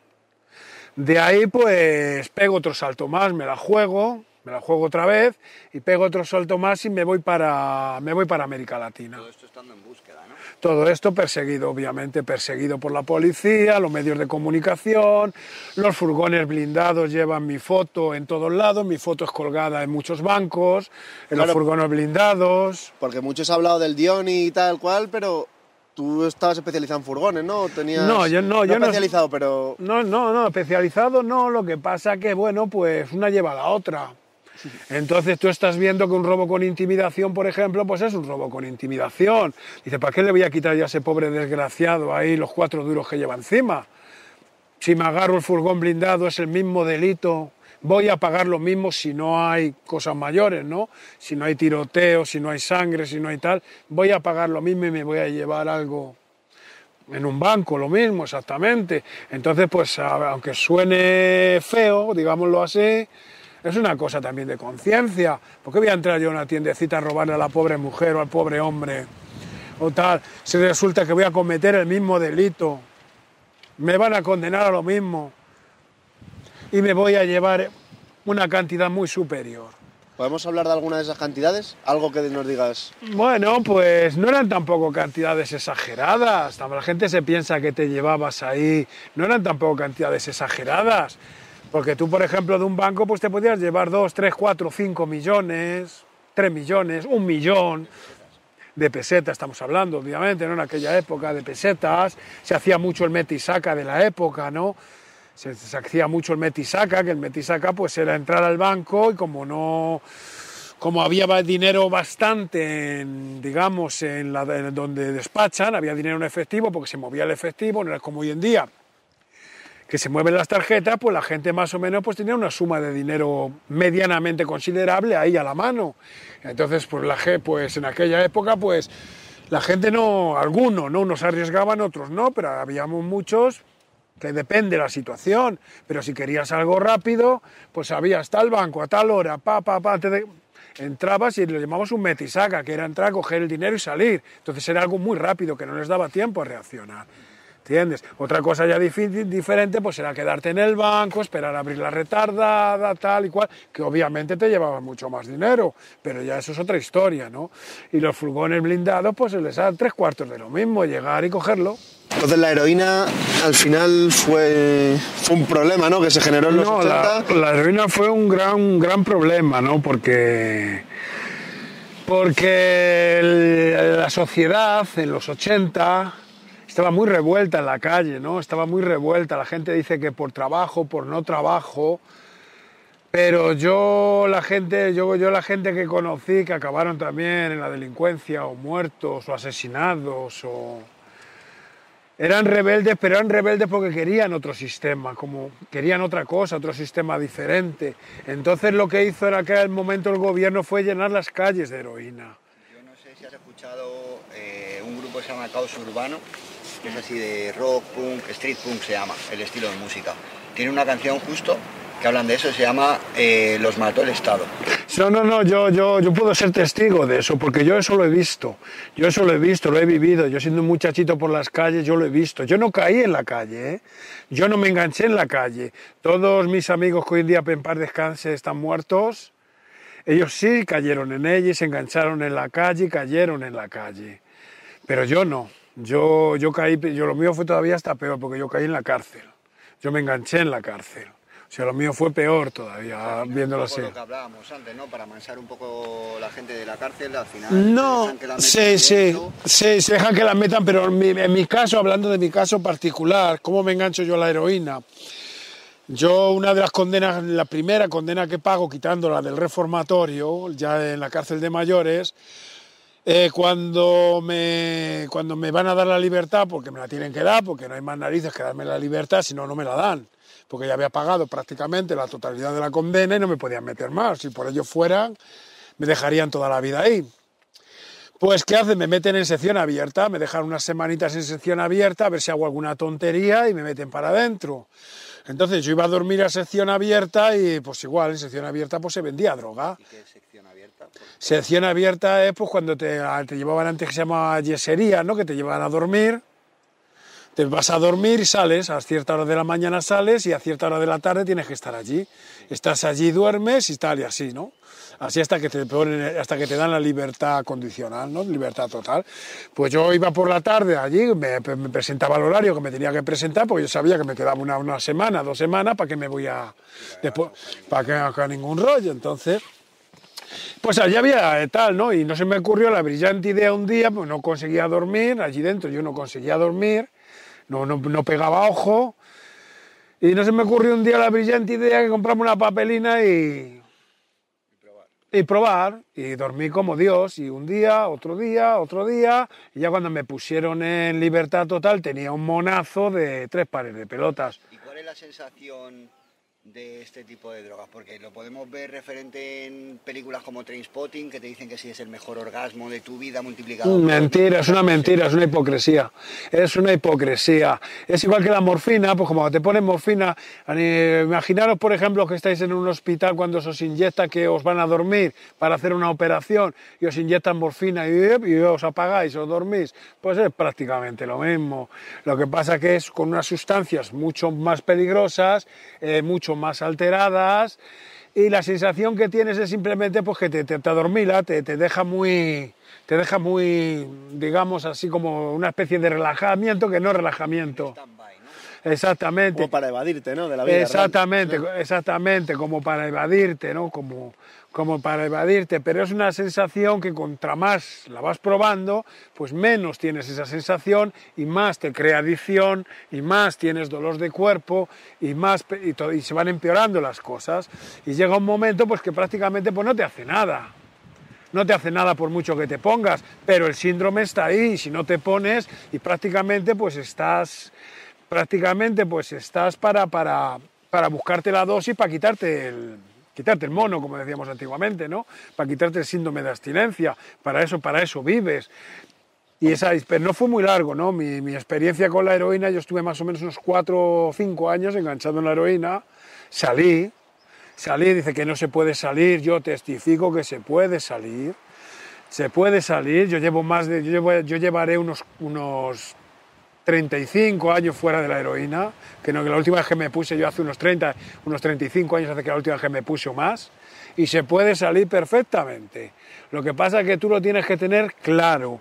B: De ahí pues pego otro salto más, me la juego, me la juego otra vez y pego otro salto más y me voy para, me voy para América Latina.
C: Todo esto estando en búsqueda, ¿no?
B: Todo esto perseguido, obviamente, perseguido por la policía, los medios de comunicación, los furgones blindados llevan mi foto en todos lados, mi foto es colgada en muchos bancos, en los furgones blindados.
A: Porque muchos han hablado del Dioni y tal cual, pero tú estabas especializado en furgones, ¿no? Tenías,
B: No, yo no, yo no-
A: especializado, pero
B: No, no, no, especializado no, lo que pasa que, bueno, pues una lleva a la otra. Entonces tú estás viendo que un robo con intimidación, por ejemplo, pues es un robo con intimidación. Dice, ¿para qué le voy a quitar yo a ese pobre desgraciado ahí los cuatro duros que lleva encima? Si me agarro el furgón blindado es el mismo delito, voy a pagar lo mismo si no hay cosas mayores, ¿no? Si no hay tiroteo, si no hay sangre, si no hay tal, voy a pagar lo mismo y me voy a llevar algo en un banco, lo mismo, exactamente. Entonces, pues, aunque suene feo, digámoslo así, es una cosa también de conciencia. ¿Por qué voy a entrar yo a una tiendecita a robarle a la pobre mujer o al pobre hombre? O tal, si resulta que voy a cometer el mismo delito, me van a condenar a lo mismo y me voy a llevar una cantidad muy superior.
A: ¿podemos hablar de alguna de esas cantidades? Algo que nos digas.
B: Bueno, pues no eran tampoco cantidades exageradas. La gente se piensa que te llevabas ahí. No eran tampoco cantidades exageradas. Porque tú, por ejemplo, de un banco, pues te podías llevar 2, 3, 4, 5 millones, 3 millones, un millón de pesetas, estamos hablando, obviamente, ¿no? En aquella época de pesetas. Se hacía mucho el metisaca de la época, ¿no? Se, se hacía mucho el metisaca, que el metisaca pues era entrar al banco y como no como había dinero bastante, en, digamos, en, la, donde despachan, había dinero en efectivo porque se movía el efectivo, no era como hoy en día, que se mueven las tarjetas, pues la gente más o menos pues tenía una suma de dinero medianamente considerable ahí a la mano. Entonces, pues, la, pues en aquella época, pues la gente no, algunos, ¿no? Unos arriesgaban, otros no, pero habíamos muchos que depende de la situación, pero si querías algo rápido, pues había tal banco, a tal hora, pa, pa, pa, de... Entrabas y lo llamamos un metisaca, que era entrar, coger el dinero y salir. Entonces era algo muy rápido, que no les daba tiempo a reaccionar. ¿Entiendes? Otra cosa ya diferente pues era quedarte en el banco, esperar a abrir la retardada, tal y cual, que obviamente te llevaba mucho más dinero, pero ya eso es otra historia, ¿no? Y los furgones blindados pues se les da tres cuartos de lo mismo, llegar y cogerlo.
A: Entonces la heroína al final fue, fue un problema, ¿no? Que se generó en los
B: No,
A: 80.
B: la, la heroína fue un gran, un gran problema, ¿no? Porque, porque el- la sociedad en los 80 estaba muy revuelta en la calle, ¿no? Estaba muy revuelta. La gente dice que por trabajo, por no trabajo. Pero yo la gente, yo, yo la gente que conocí que acabaron también en la delincuencia o muertos o asesinados o eran rebeldes, pero eran rebeldes porque querían otro sistema, como querían otra cosa, otro sistema diferente. Entonces lo que hizo en aquel momento el gobierno fue llenar las calles de heroína.
C: Yo no sé si has escuchado eh, un grupo que se llama Caos Urbano, es así de rock, punk, street punk se llama, el estilo de música. Tiene una canción justo que hablan de eso, se llama eh, Los mató el Estado.
B: No, no, no, yo, yo, yo puedo ser testigo de eso, porque yo eso lo he visto. Yo eso lo he visto, lo he vivido. Yo siendo un muchachito por las calles, yo lo he visto. Yo no caí en la calle, ¿eh? yo no me enganché en la calle. Todos mis amigos que hoy en día, en paz descanse, están muertos. Ellos sí cayeron en ella y se engancharon en la calle y cayeron en la calle. Pero yo no. Yo, yo caí, yo lo mío fue todavía hasta peor, porque yo caí en la cárcel. Yo me enganché en la cárcel. O sea, lo mío fue peor todavía, viéndolo
C: Un poco
B: así.
C: lo que hablábamos antes, ¿no? Para mansar un poco la gente de la cárcel, al final.
B: No,
C: dejan que la metan
B: sí, sí, sí, se dejan que la metan, pero en mi, en mi caso, hablando de mi caso particular, ¿cómo me engancho yo a la heroína? Yo una de las condenas, la primera condena que pago, quitándola del reformatorio, ya en la cárcel de mayores, eh, cuando, me, cuando me van a dar la libertad, porque me la tienen que dar, porque no hay más narices que darme la libertad, si no, no me la dan, porque ya había pagado prácticamente la totalidad de la condena y no me podían meter más. Si por ello fueran, me dejarían toda la vida ahí. Pues, ¿qué hacen? Me meten en sección abierta, me dejan unas semanitas en sección abierta a ver si hago alguna tontería y me meten para adentro. Entonces yo iba a dormir a sección abierta y pues igual en sección abierta pues se vendía droga.
C: ¿Y qué es sección abierta?
B: Es pues cuando te, te llevaban antes que se llamaba yesería, ¿no? Que te llevaban a dormir. Te vas a dormir y sales, a cierta hora de la mañana sales y a cierta hora de la tarde tienes que estar allí. Estás allí, duermes y tal y así, ¿no? Así hasta que te ponen, hasta que te dan la libertad condicional, ¿no? Libertad total. Pues yo iba por la tarde allí, me, me presentaba el horario que me tenía que presentar, porque yo sabía que me quedaba una, una semana, dos semanas, para que me voy a... Después, para que no haga ningún rollo, entonces... Pues allí había eh, tal, ¿no? Y no se me ocurrió la brillante idea un día, pues no conseguía dormir, allí dentro yo no conseguía dormir, no, no, no pegaba ojo, y no se me ocurrió un día la brillante idea que compramos una papelina y, y probar, y dormí como Dios, y un día, otro día, otro día, y ya cuando me pusieron en libertad total tenía un monazo de tres pares de pelotas.
C: ¿Y cuál es la sensación de este tipo de drogas? Porque lo podemos ver referente en películas como Trainspotting, que te dicen que sí es el mejor orgasmo de tu vida multiplicado. por-
B: Mentira, es una mentira, es una hipocresía. Es una hipocresía. Es igual que la morfina, pues como te ponen morfina, imaginaros, por ejemplo, que estáis en un hospital cuando se os inyecta que os van a dormir para hacer una operación y os inyectan morfina y, y os apagáis, os dormís. Pues es prácticamente lo mismo. Lo que pasa que es con unas sustancias mucho más peligrosas, eh, mucho más alteradas y la sensación que tienes es simplemente pues que te, te, te adormila, te, te deja muy te deja muy digamos así como una especie de relajamiento que no relajamiento. Exactamente
A: Como para evadirte, ¿no? De la vida. real.
B: exactamente exactamente como para evadirte no como como para evadirte, pero es una sensación que contra más la vas probando, pues menos tienes esa sensación y más te crea adicción y más tienes dolor de cuerpo y más y, y se van empeorando las cosas y llega un momento pues que prácticamente pues no te hace nada. No te hace nada por mucho que te pongas, pero el síndrome está ahí y si no te pones y prácticamente pues estás prácticamente pues estás para, para, para buscarte la dosis para quitarte el, quitarte el mono, como decíamos antiguamente, ¿no? Para quitarte el síndrome de abstinencia, para eso, para eso vives. Y esa, pero no fue muy largo, ¿no? Mi, mi experiencia con la heroína, yo estuve más o menos unos cuatro o cinco años enganchado en la heroína, salí, salí, dice que no se puede salir, yo testifico que se puede salir, se puede salir, yo llevo más de, yo, yo llevaré unos, unos 35 años fuera de la heroína, que no la última vez que me puse yo hace unos 30, unos 35 años hace que la última vez que me puse o más, y se puede salir perfectamente. Lo que pasa es que tú lo tienes que tener claro.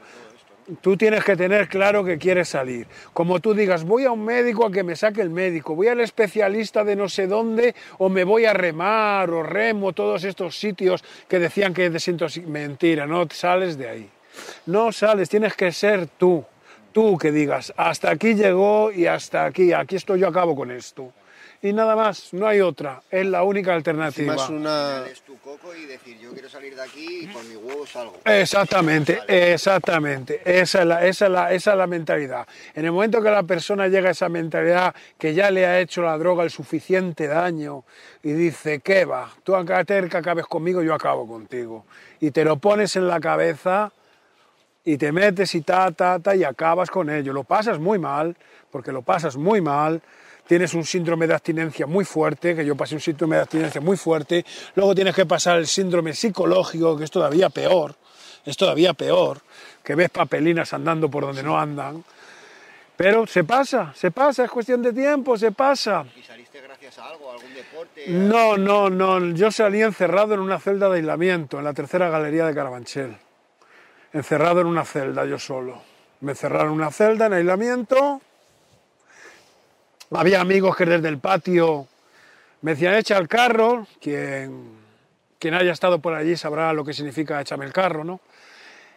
B: Tú tienes que tener claro que quieres salir. Como tú digas, voy a un médico a que me saque el médico, voy al especialista de no sé dónde, o me voy a remar, o remo, todos estos sitios que decían que desintoxic... Mentira, no sales de ahí. No sales, tienes que ser tú. Tú que digas, hasta aquí llegó y hasta aquí, aquí estoy yo, acabo con esto y nada más, no hay otra, es la única alternativa.
A: Más una...
C: Es tu coco y decir, yo quiero salir de aquí y por mi huevo salgo.
B: Exactamente, exactamente, esa es, la, esa, es la, esa es la mentalidad. En el momento que la persona llega a esa mentalidad que ya le ha hecho la droga el suficiente daño y dice, ¿qué va? Tú acá que acabes conmigo, yo acabo contigo. Y te lo pones en la cabeza y te metes y ta, ta, ta, y acabas con ello. Lo pasas muy mal, porque lo pasas muy mal, tienes un síndrome de abstinencia muy fuerte, que yo pasé un síndrome de abstinencia muy fuerte, luego tienes que pasar el síndrome psicológico, que es todavía peor, es todavía peor, que ves papelinas andando por donde no andan, pero se pasa, se pasa, es cuestión de tiempo, se pasa.
C: ¿Y saliste gracias a algo, algún deporte?
B: No, no, no, yo salí encerrado en una celda de aislamiento, en la tercera galería de Carabanchel, encerrado en una celda yo solo. Me cerraron una celda en aislamiento, había amigos que desde el patio me decían, echa el carro, quien, quien haya estado por allí sabrá lo que significa échame el carro, ¿no?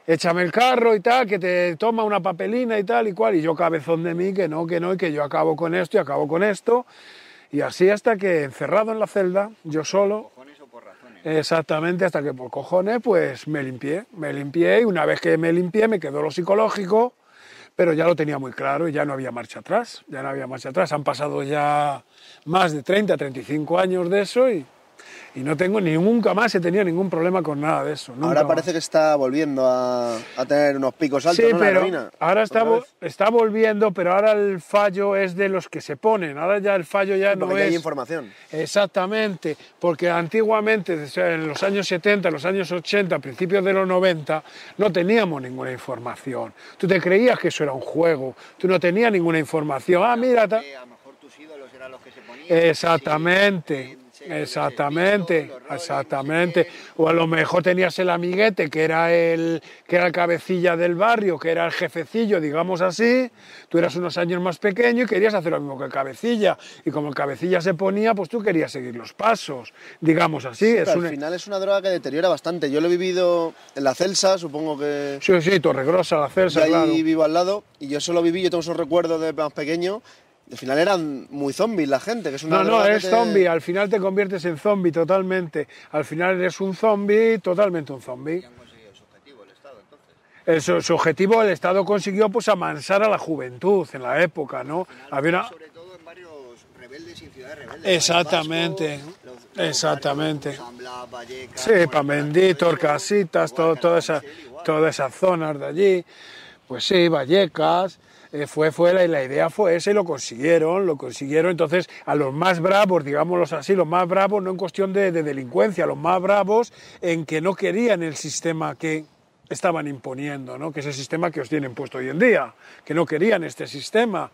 B: Échame el carro y tal, que te toma una papelina y tal y cual, y yo cabezón de mí, que no, que no, y que yo acabo con esto y acabo con esto, y así hasta que encerrado en la celda, yo solo,
C: ¿Cojones o por razones?
B: Exactamente, hasta que por cojones, pues me limpié, me limpié, y una vez que me limpié me quedó lo psicológico, pero ya lo tenía muy claro y ya no había marcha atrás, ya no había marcha atrás. Han pasado ya más de 30, 35 años de eso y, y no tengo ni nunca más he tenido ningún problema con nada de eso. nunca
A: Ahora parece
B: más.
A: que está volviendo a, a tener unos picos altos,
B: Sí,
A: ¿no?
B: Pero ahora está, está volviendo, pero ahora el fallo es de los que se ponen. Ahora ya el fallo ya no
A: Porque hay
B: es.
A: información.
B: Exactamente, porque antiguamente, en los años 70, los años 80, principios de los 90, no teníamos ninguna información. Tú te creías que eso era un juego, tú no tenías ninguna información. Ah, mira,
C: a lo mejor tus ídolos eran los que se ponían.
B: Exactamente, exactamente, exactamente. O a lo mejor tenías el amiguete que era el que era el cabecilla del barrio, que era el jefecillo, digamos así. Tú eras unos años más pequeño y querías hacer lo mismo que el cabecilla. Y como el cabecilla se ponía, pues tú querías seguir los pasos, digamos así. es
A: Pero al final es una droga que deteriora bastante. Yo lo he vivido en la Celsa, supongo que...
B: Sí, sí, Torregrosa, la Celsa,
A: ahí
B: claro.
A: vivo al lado y yo solo viví, yo tengo esos recuerdos de más pequeño. Al final eran muy zombies la gente, que es una
B: No, no, es
A: te-
B: zombie, al final te conviertes en zombie totalmente. Al final eres un zombie, totalmente un zombie.
C: Han conseguido su objetivo el Estado, entonces.
B: El- su, su objetivo el Estado consiguió pues amansar a la juventud en la época, ¿no? Había una...
C: Sobre todo en barrios rebeldes y en ciudades rebeldes.
B: Exactamente,
C: Vasco, los- los
B: exactamente.
C: barrios Blas, Vallecas,
B: Sí,
C: igual,
B: todo, toda esa, todas esas zonas de allí. Pues sí, Vallecas, eh, fue, fue la, la idea fue esa y lo consiguieron, lo consiguieron. Entonces, a los más bravos, digámoslos así, los más bravos no en cuestión de, de delincuencia, los más bravos en que no querían el sistema que estaban imponiendo, ¿no? que es el sistema que os tienen puesto hoy en día, que no querían este sistema.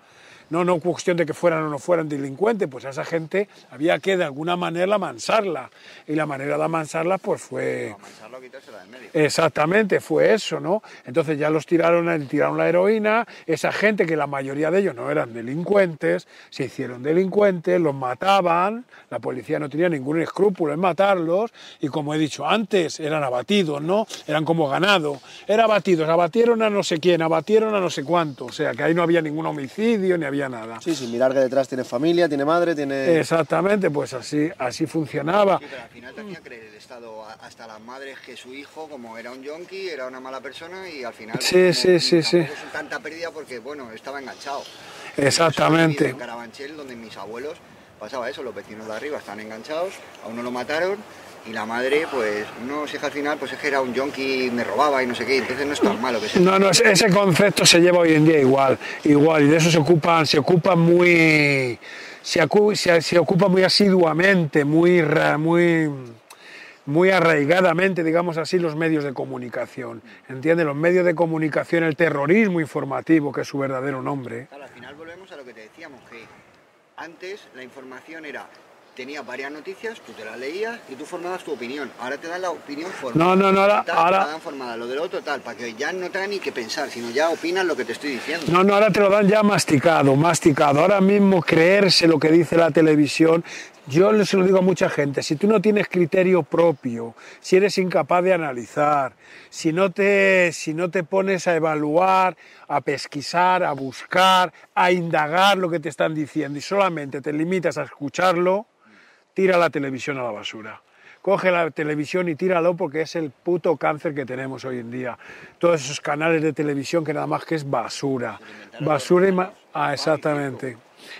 B: No, no cuestión de que fueran o no fueran delincuentes, pues a esa gente había que de alguna manera amansarla. Y la manera de amansarla pues fue...
C: Amansarlo, quitársela del medio.
B: Exactamente, fue eso, ¿no? Entonces ya los tiraron, tiraron la heroína, esa gente que la mayoría de ellos no eran delincuentes, se hicieron delincuentes, los mataban, la policía no tenía ningún escrúpulo en matarlos, y como he dicho antes, eran abatidos, ¿no? Eran como ganado, eran abatidos, abatieron a no sé quién, abatieron a no sé cuánto, o sea que ahí no había ningún homicidio ni había nada.
A: Sí, sin mirar que detrás tiene familia, tiene madre, tiene...
B: Exactamente, pues así, así funcionaba.
C: Sí, pero al final te hacía creer el Estado hasta las madres que su hijo, como era un yonki, era una mala persona y al final.
B: Sí,
C: pues,
B: sí,
C: no-
B: sí, sí.
C: es tanta pérdida porque, bueno, estaba enganchado.
B: Exactamente.
C: En Carabanchel, donde mis abuelos pasaba eso, los vecinos de arriba estaban enganchados, a uno lo mataron y la madre, pues, no sé, al final, pues es que era un yonki, me robaba y no sé qué, entonces no es tan malo que se.
B: No, no, ese- concepto se lleva hoy en día igual, igual, y de eso se ocupan, se ocupan muy, se, se, se ocupa muy asiduamente, muy, muy, muy arraigadamente, digamos así, los medios de comunicación. ¿Entiendes? Los medios de comunicación, el terrorismo informativo, que es su verdadero nombre.
C: Claro, al final volvemos a lo que te decíamos, que antes la información era tenías varias noticias, tú te las leías y tú formabas tu opinión. Ahora te dan la opinión formada.
B: No, no, no, ahora-
C: Tal,
B: ahora-
C: te dan formada, lo del otro tal, para que ya no tenga ni que pensar, sino ya opinas lo que te estoy diciendo.
B: No, no, ahora te lo dan ya masticado, masticado. Ahora mismo creerse lo que dice la televisión. Yo se lo digo a mucha gente, si tú no tienes criterio propio, si eres incapaz de analizar, si no te, si no te pones a evaluar, a pesquisar, a buscar, a indagar lo que te están diciendo y solamente te limitas a escucharlo, tira la televisión a la basura. Coge la televisión y tíralo porque es el puto cáncer que tenemos hoy en día. Todos esos canales de televisión que nada más que es basura. Basura y... ma- Ah, exactamente.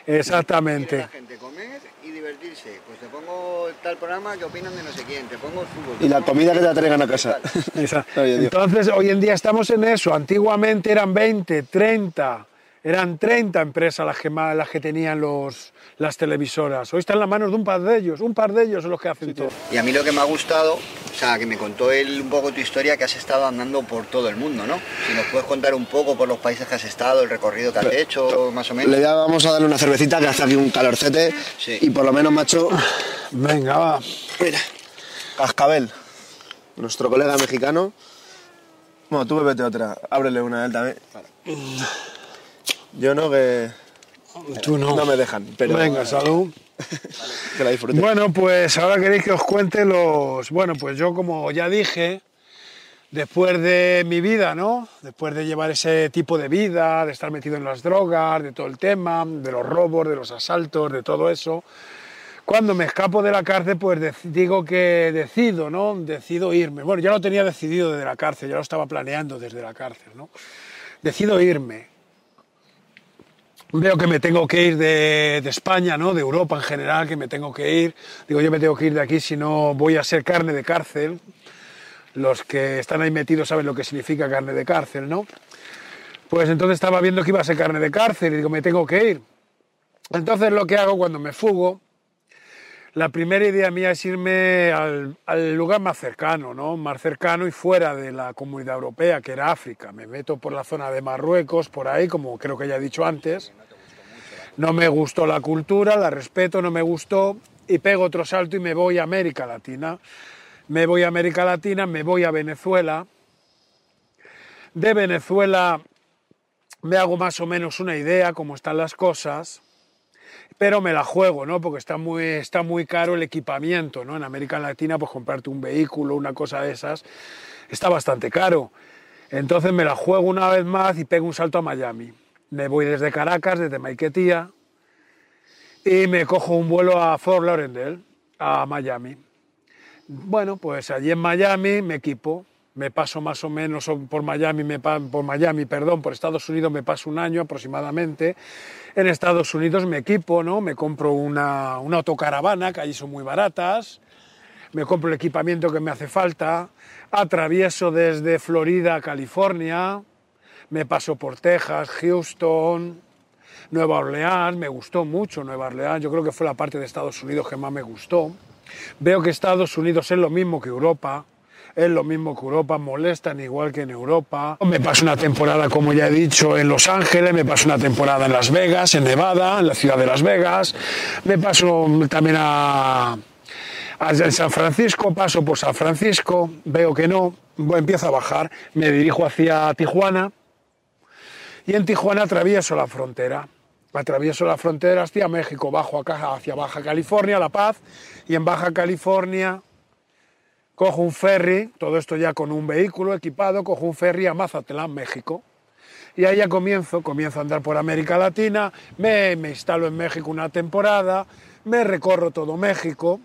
B: Exactamente.
C: la gente comer y divertirse. Pues te pongo tal programa que opinan de no sé quién, te pongo el fútbol.
A: Y la comida que te traigan a casa. [LAUGHS]
B: Entonces, hoy en día estamos en eso. Antiguamente eran 20, 30, eran 30 empresas las que, ma- las que tenían los, las televisoras. Hoy están en las manos de un par de ellos. Un par de ellos son los que hacen todo.
C: Y a mí lo que me ha gustado, o sea, que me contó él un poco tu historia, que has estado andando por todo el mundo, ¿no? Si nos puedes contar un poco por los países que has estado, el recorrido que has hecho, más o menos.
A: Le vamos a darle una cervecita que hace aquí un calorcete.
C: Sí.
A: Y por lo menos, macho,
B: Venga, va.
A: mira, Cascabel, nuestro colega mexicano. Bueno, tú bebete otra, ábrele una a él también. Yo no, que
B: Tú no.
A: no me dejan, pero
B: Venga, salud. [LAUGHS]
A: que la disfrute.
B: Bueno, pues ahora queréis que os cuente los... Bueno, pues yo como ya dije, después de mi vida, ¿no? Después de llevar ese tipo de vida, de estar metido en las drogas, de todo el tema, de los robos, de los asaltos, de todo eso, cuando me escapo de la cárcel, pues digo que decido, ¿no? Decido irme. Bueno, ya lo tenía decidido desde la cárcel, ya lo estaba planeando desde la cárcel, ¿no? Decido irme. Veo que me tengo que ir de, de España, ¿no? de Europa en general, que me tengo que ir. Digo, yo me tengo que ir de aquí, si no voy a ser carne de cárcel. Los que están ahí metidos saben lo que significa carne de cárcel, ¿no? Pues entonces estaba viendo que iba a ser carne de cárcel y digo, me tengo que ir. Entonces lo que hago cuando me fugo, la primera idea mía es irme al, lugar más cercano, ¿no? Más cercano y fuera de la comunidad europea, que era África. Me meto por la zona de Marruecos, por ahí, como creo que ya he dicho antes. No me gustó la cultura, la respeto, no me gustó y pego otro salto y me voy a América Latina. Me voy a América Latina, me voy a Venezuela. De Venezuela me hago más o menos una idea cómo están las cosas, pero me la juego, ¿no? Porque está muy, está muy caro el equipamiento, ¿no? En América Latina, pues comprarte un vehículo, una cosa de esas, está bastante caro. Entonces me la juego una vez más y pego un salto a Miami. Me voy desde Caracas, desde Maiquetía, y me cojo un vuelo a Fort Lauderdale, a Miami. Bueno, pues allí en Miami me equipo, me paso más o menos por Miami, me por Miami, perdón, por Estados Unidos me paso un año aproximadamente. En Estados Unidos me equipo, ¿no? Me compro una, una autocaravana, que allí son muy baratas, me compro el equipamiento que me hace falta, atravieso desde Florida a California, me paso por Texas, Houston, Nueva Orleans, me gustó mucho Nueva Orleans, yo creo que fue la parte de Estados Unidos que más me gustó. Veo que Estados Unidos es lo mismo que Europa, es lo mismo que Europa, molestan igual que en Europa. Me paso una temporada, como ya he dicho, en Los Ángeles, me paso una temporada en Las Vegas, en Nevada, en la ciudad de Las Vegas, me paso también a, a San Francisco, paso por San Francisco, veo que no, empiezo a bajar, me dirijo hacia Tijuana y en Tijuana atravieso la frontera. Atravieso la frontera hacia México, bajo hacia Baja California, La Paz, y en Baja California cojo un ferry, todo esto ya con un vehículo equipado, cojo un ferry a Mazatlán, México. Y ahí ya comienzo, comienzo a andar por América Latina, me, me instalo en México una temporada, me recorro todo México,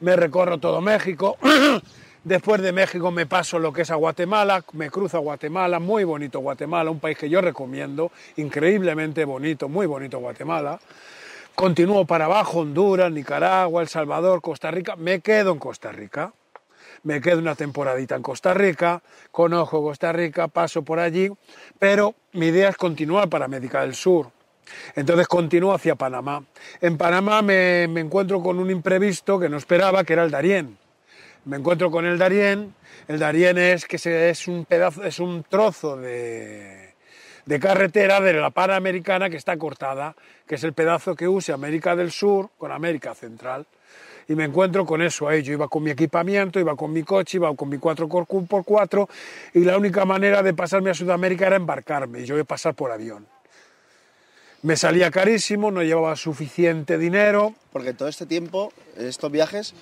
B: me recorro todo México. [CLEARS THROAT] Después de México me paso lo que es a Guatemala, me cruzo a Guatemala, muy bonito Guatemala, un país que yo recomiendo, increíblemente bonito, muy bonito Guatemala. Continúo para abajo, Honduras, Nicaragua, El Salvador, Costa Rica, me quedo en Costa Rica. Me quedo una temporadita en Costa Rica, conozco Costa Rica, paso por allí, pero mi idea es continuar para América del Sur. Entonces continúo hacia Panamá. En Panamá me, me encuentro con un imprevisto que no esperaba, que era el Darién. me encuentro con el Darién. El Darién es que es un pedazo, es un trozo de, de carretera de la Panamericana que está cortada, que es el pedazo que use América del Sur con América Central. Y me encuentro con eso ahí. Yo iba con mi equipamiento, iba con mi coche, iba con mi 4x4 y la única manera de pasarme a Sudamérica era embarcarme y yo iba a pasar por avión. Me salía carísimo, no llevaba suficiente dinero,
A: Porque todo este tiempo, estos viajes,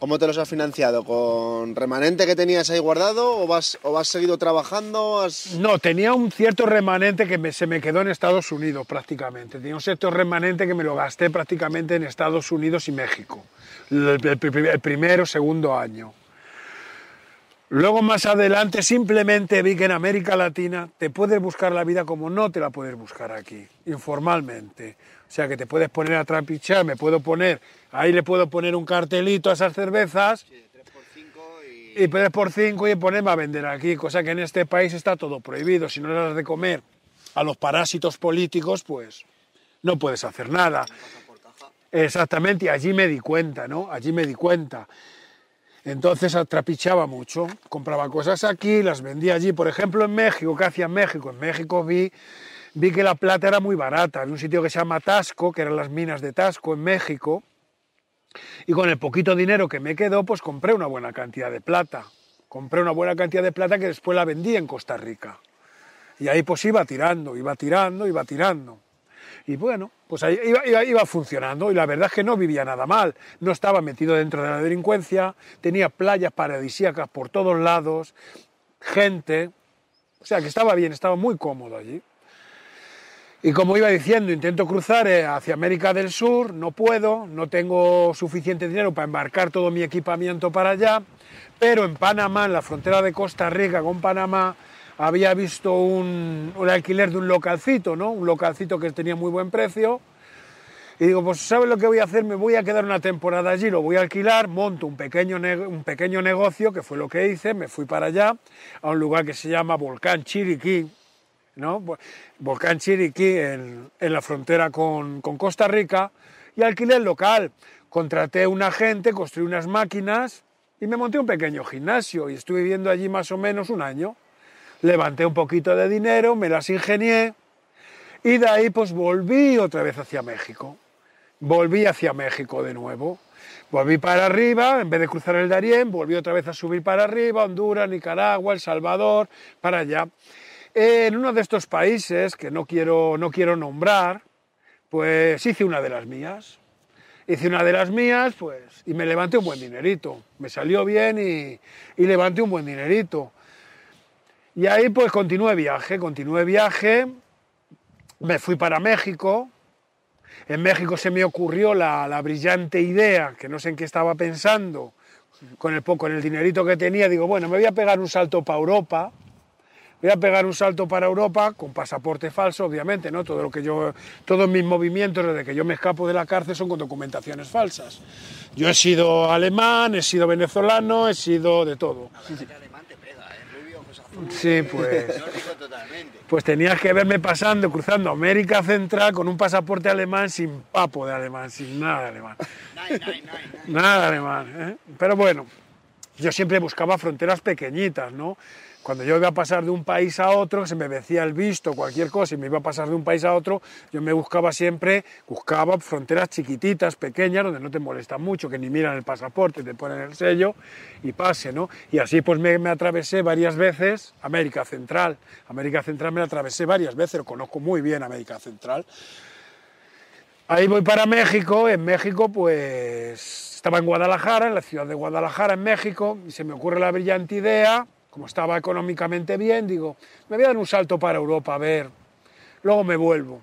A: ¿cómo te los has financiado? ¿Con remanente que tenías ahí guardado o vas, o vas seguido trabajando? ¿Has-
B: No, tenía un cierto remanente que me- se me quedó en Estados Unidos prácticamente. Tenía un cierto remanente que me lo gasté prácticamente en Estados Unidos y México. El, el el primero, segundo año. Luego más adelante simplemente vi que en América Latina te puedes buscar la vida como no te la puedes buscar aquí, informalmente. O sea que te puedes poner a trapichar, me puedo poner, ahí le puedo poner un cartelito a esas cervezas
C: Sí, de 3x5 y...
B: y puedes por 5 y ponerme a vender aquí, cosa que en este país está todo prohibido. Si no le das de comer a los parásitos políticos, pues no puedes hacer nada. Exactamente, y allí me di cuenta, ¿no? Allí me di cuenta. Entonces atrapichaba mucho, compraba cosas aquí, las vendía allí. Por ejemplo, en México, ¿qué hacía en México? En México vi, vi que la plata era muy barata. En un sitio que se llama Tasco, que eran las minas de Tasco en México, y con el poquito dinero que me quedó, pues compré una buena cantidad de plata. Compré una buena cantidad de plata que después la vendí en Costa Rica. Y ahí pues iba tirando, iba tirando, iba tirando. Y bueno, pues ahí iba, iba- iba funcionando y la verdad es que no vivía nada mal. No estaba metido dentro de la delincuencia, tenía playas paradisíacas por todos lados, gente. O sea que estaba bien, estaba muy cómodo allí. Y como iba diciendo, intento cruzar eh, hacia América del Sur, no puedo, no tengo suficiente dinero para embarcar todo mi equipamiento para allá, pero en Panamá, en la frontera de Costa Rica con Panamá, había visto un, un alquiler de un localcito, ¿no? Un localcito que tenía muy buen precio. Y digo, pues ¿sabes lo que voy a hacer? Me voy a quedar una temporada allí, lo voy a alquilar, monto un pequeño, un pequeño negocio, que fue lo que hice, me fui para allá, a un lugar que se llama Volcán Chiriquí, ¿no? Vo- Volcán Chiriquí en, la frontera con, con Costa Rica, y alquilé el local. Contraté un agente, construí unas máquinas y me monté un pequeño gimnasio y estuve viviendo allí más o menos un año. Levanté un poquito de dinero, me las ingenié y de ahí pues volví otra vez hacia México. Volví hacia México de nuevo. Volví para arriba, en vez de cruzar el Darién, volví otra vez a subir para arriba, Honduras, Nicaragua, El Salvador, para allá. En uno de estos países, que no quiero, no quiero nombrar, pues hice una de las mías. Hice una de las mías, pues, y me levanté un buen dinerito. Me salió bien y, y levanté un buen dinerito. Y ahí pues continué viaje, continué viaje, me fui para México. En México se me ocurrió la, la brillante idea, que no sé en qué estaba pensando, con el, con el dinerito que tenía, digo, bueno, me voy a pegar un salto para Europa, voy a pegar un salto para Europa con pasaporte falso, obviamente, ¿no? Todo lo que yo, todos mis movimientos desde que yo me escapo de la cárcel son con documentaciones falsas. Yo he sido alemán, he sido venezolano, he sido de todo.
C: Alemán te pega, ¿eh? Rubio.
B: Sí, pues. Pues tenías que verme pasando, cruzando América Central con un pasaporte alemán sin papo de alemán, sin nada de alemán.
C: Nine, nine, nine, nine.
B: Nada de alemán. ¿eh? Pero bueno, yo siempre buscaba fronteras pequeñitas, ¿no? Cuando yo iba a pasar de un país a otro, se me decía el visto, cualquier cosa, y me iba a pasar de un país a otro, yo me buscaba siempre, buscaba fronteras chiquititas, pequeñas, donde no te molestan mucho, que ni miran el pasaporte, te ponen el sello y pase, ¿no? Y así pues me, atravesé varias veces América Central. América Central me atravesé varias veces, lo conozco muy bien América Central. Ahí voy para México, en México pues estaba en Guadalajara, en la ciudad de Guadalajara, en México, y se me ocurre la brillante idea, como estaba económicamente bien, digo, me voy a dar un salto para Europa, a ver, luego me vuelvo.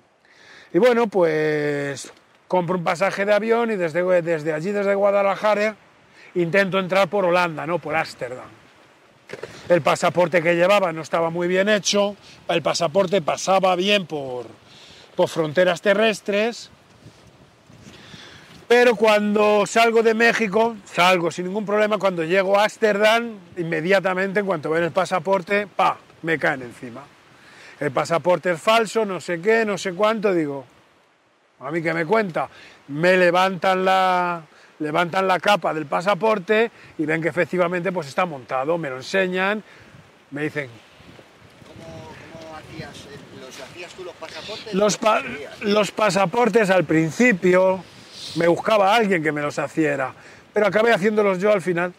B: Y bueno, pues compro un pasaje de avión y desde, desde allí, desde Guadalajara, intento entrar por Holanda, no por Ámsterdam. El pasaporte que llevaba no estaba muy bien hecho, el pasaporte pasaba bien por, por fronteras terrestres, pero cuando salgo de México, salgo sin ningún problema, cuando llego a Ámsterdam, inmediatamente, en cuanto ven el pasaporte, pa, me caen encima. El pasaporte es falso, no sé qué, no sé cuánto, digo, a mí que me cuenta, me levantan la, levantan la capa del pasaporte y ven que efectivamente pues está montado, me lo enseñan, me dicen,
C: ¿Cómo, cómo hacías? eh, ¿Los hacías tú los pasaportes?
B: Pa- los pasaportes al principio me buscaba alguien que me los hiciera, pero acabé haciéndolos yo al final.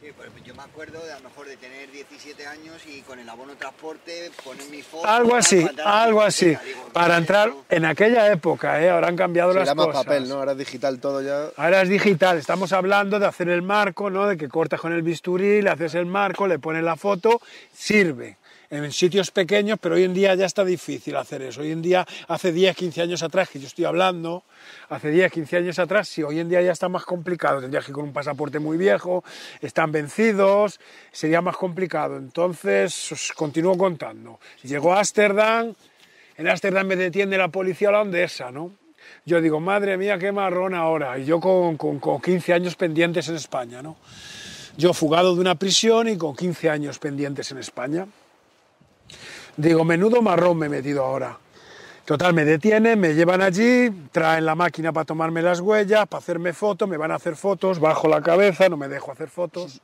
C: Sí, pues yo me acuerdo de a lo mejor de tener 17 años y con el abono transporte poner mi foto.
B: Algo así, algo así.
C: Digo,
B: Para entrar en aquella época, ¿eh? ahora han cambiado
A: Sí,
B: las cosas.
A: papel, ¿no? Ahora es digital todo ya.
B: Ahora es digital, estamos hablando de hacer el marco, ¿no? de que cortas con el bisturí, le haces el marco, le pones la foto, sirve. En sitios pequeños, pero hoy en día ya está difícil hacer eso. Hoy en día, hace 10, 15 años atrás, que yo estoy hablando, hace 10, 15 años atrás, sí, hoy en día ya está más complicado. Tendrías que ir con un pasaporte muy viejo, están vencidos, sería más complicado. Entonces, os continúo contando. Llegó a Ámsterdam, en Ámsterdam me detiene la policía holandesa, ¿no? Yo digo, madre mía, qué marrón ahora. Y yo con, con, con 15 años pendientes en España, ¿no? Yo fugado de una prisión y con 15 años pendientes en España. Digo, menudo marrón me he metido ahora. Total, me detienen, me llevan allí, traen la máquina para tomarme las huellas, para hacerme fotos, me van a hacer fotos, bajo la cabeza, no me dejo hacer fotos.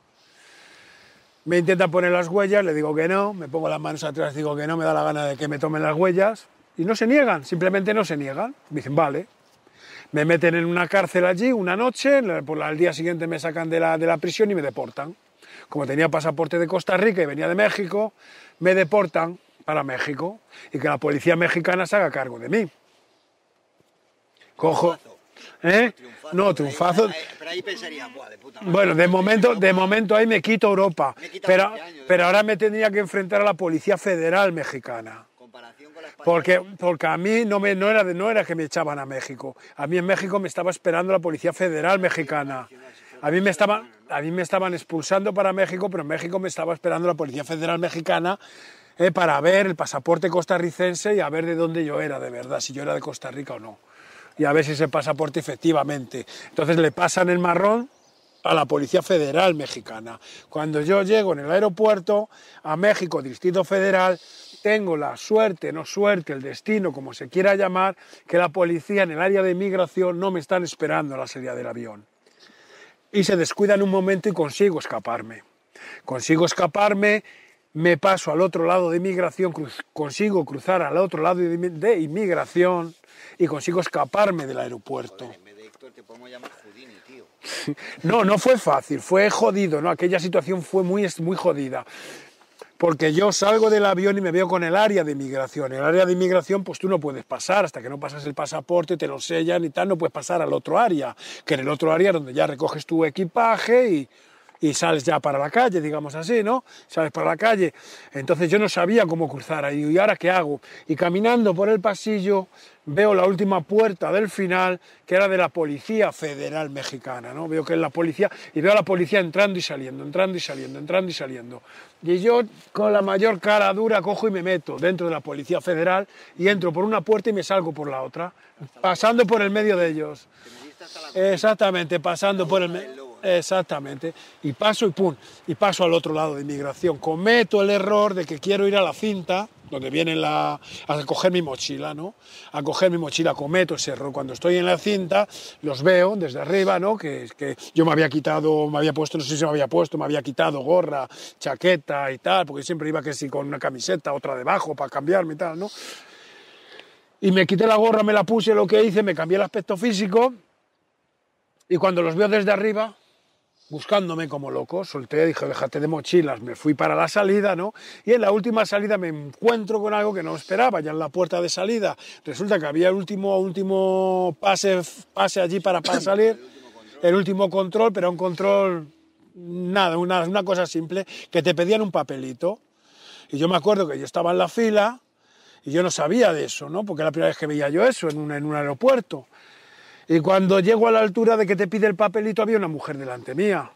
B: Me intentan poner las huellas, le digo que no, me pongo las manos atrás, digo que no, me da la gana de que me tomen las huellas. Y no se niegan, simplemente no se niegan. Me dicen, vale. Me meten en una cárcel allí una noche, por la- al día siguiente me sacan de la, de la prisión y me deportan. Como tenía pasaporte de Costa Rica y venía de México, me deportan para México y que la policía mexicana se haga cargo de mí. Cojo. ¿Eh?
C: Triunfazo.
B: No, triunfazo.
C: ahí- pero ahí pensaría, Buah, de puta madre.
B: Bueno, de momento, de momento ahí me quito Europa,
C: Me
B: pero,
C: 20 años,
B: pero
C: ¿eh?
B: ahora me tendría que enfrentar a la Policía Federal Mexicana.
C: Comparación con la española.
B: Porque, porque a mí no, me, no, era de, no era que me echaban a México. A mí en México me estaba esperando la Policía Federal Mexicana. A mí, me estaban, a mí me estaban expulsando para México, pero en México me estaba esperando la Policía Federal Mexicana eh, para ver el pasaporte costarricense y a ver de dónde yo era, de verdad, si yo era de Costa Rica o no. Y a ver si ese pasaporte efectivamente. Entonces le pasan el marrón a la Policía Federal Mexicana. Cuando yo llego en el aeropuerto a México, Distrito Federal, tengo la suerte, no suerte, el destino, como se quiera llamar, que la policía en el área de inmigración no me están esperando a la salida del avión. Y se descuidan un momento y consigo escaparme. Consigo escaparme, me paso al otro lado de inmigración, cruz- consigo cruzar al otro lado de inmi- de inmigración y consigo escaparme del aeropuerto.
C: En vez de Héctor te podemos llamar Houdini, tío. [LAUGHS]
B: No, no fue fácil, fue jodido, ¿no? Aquella situación fue muy, muy jodida. Porque yo salgo del avión y me veo con el área de inmigración. El área de inmigración, pues tú no puedes pasar, hasta que no pasas el pasaporte, te lo sellan y tal, no puedes pasar al otro área, que en el otro área es donde ya recoges tu equipaje y, y sales ya para la calle, digamos así, ¿no? Sales para la calle. Entonces yo no sabía cómo cruzar ahí. ¿Y ahora qué hago? Y caminando por el pasillo veo la última puerta del final, que era de la Policía Federal Mexicana, ¿no? Veo que es la policía, y veo a la policía entrando y saliendo, entrando y saliendo, entrando y saliendo. Y yo, con la mayor cara dura, cojo y me meto dentro de la Policía Federal y entro por una puerta y me salgo por la otra, pasando por el medio de ellos. Exactamente, pasando por el... me-
C: del lobo,
B: Exactamente. Y paso y pum, y paso al otro lado de inmigración. Cometo el error de que quiero ir a la cinta, donde viene la, a coger mi mochila, ¿no? A coger mi mochila, cometo ese error. Cuando estoy en la cinta, los veo desde arriba, ¿no? Que, que yo me había quitado, me había puesto, no sé si me había puesto, me había quitado gorra, chaqueta y tal, porque siempre iba que sí con una camiseta, otra debajo para cambiarme y tal, ¿no? Y me quité la gorra, me la puse, lo que hice, me cambié el aspecto físico y cuando los veo desde arriba, buscándome como loco, solté, dije, déjate de mochilas, me fui para la salida, ¿no? Y en la última salida me encuentro con algo que no esperaba, ya en la puerta de salida. Resulta que había el último, último pase, pase allí para, para [COUGHS] salir, el último control, pero un control, nada, una, una cosa simple, que te pedían un papelito. Y yo me acuerdo que yo estaba en la fila y yo no sabía de eso, ¿no? Porque era la primera vez que veía yo eso en un, en un aeropuerto. Y cuando llego a la altura de que te pide el papelito, había una mujer delante mía.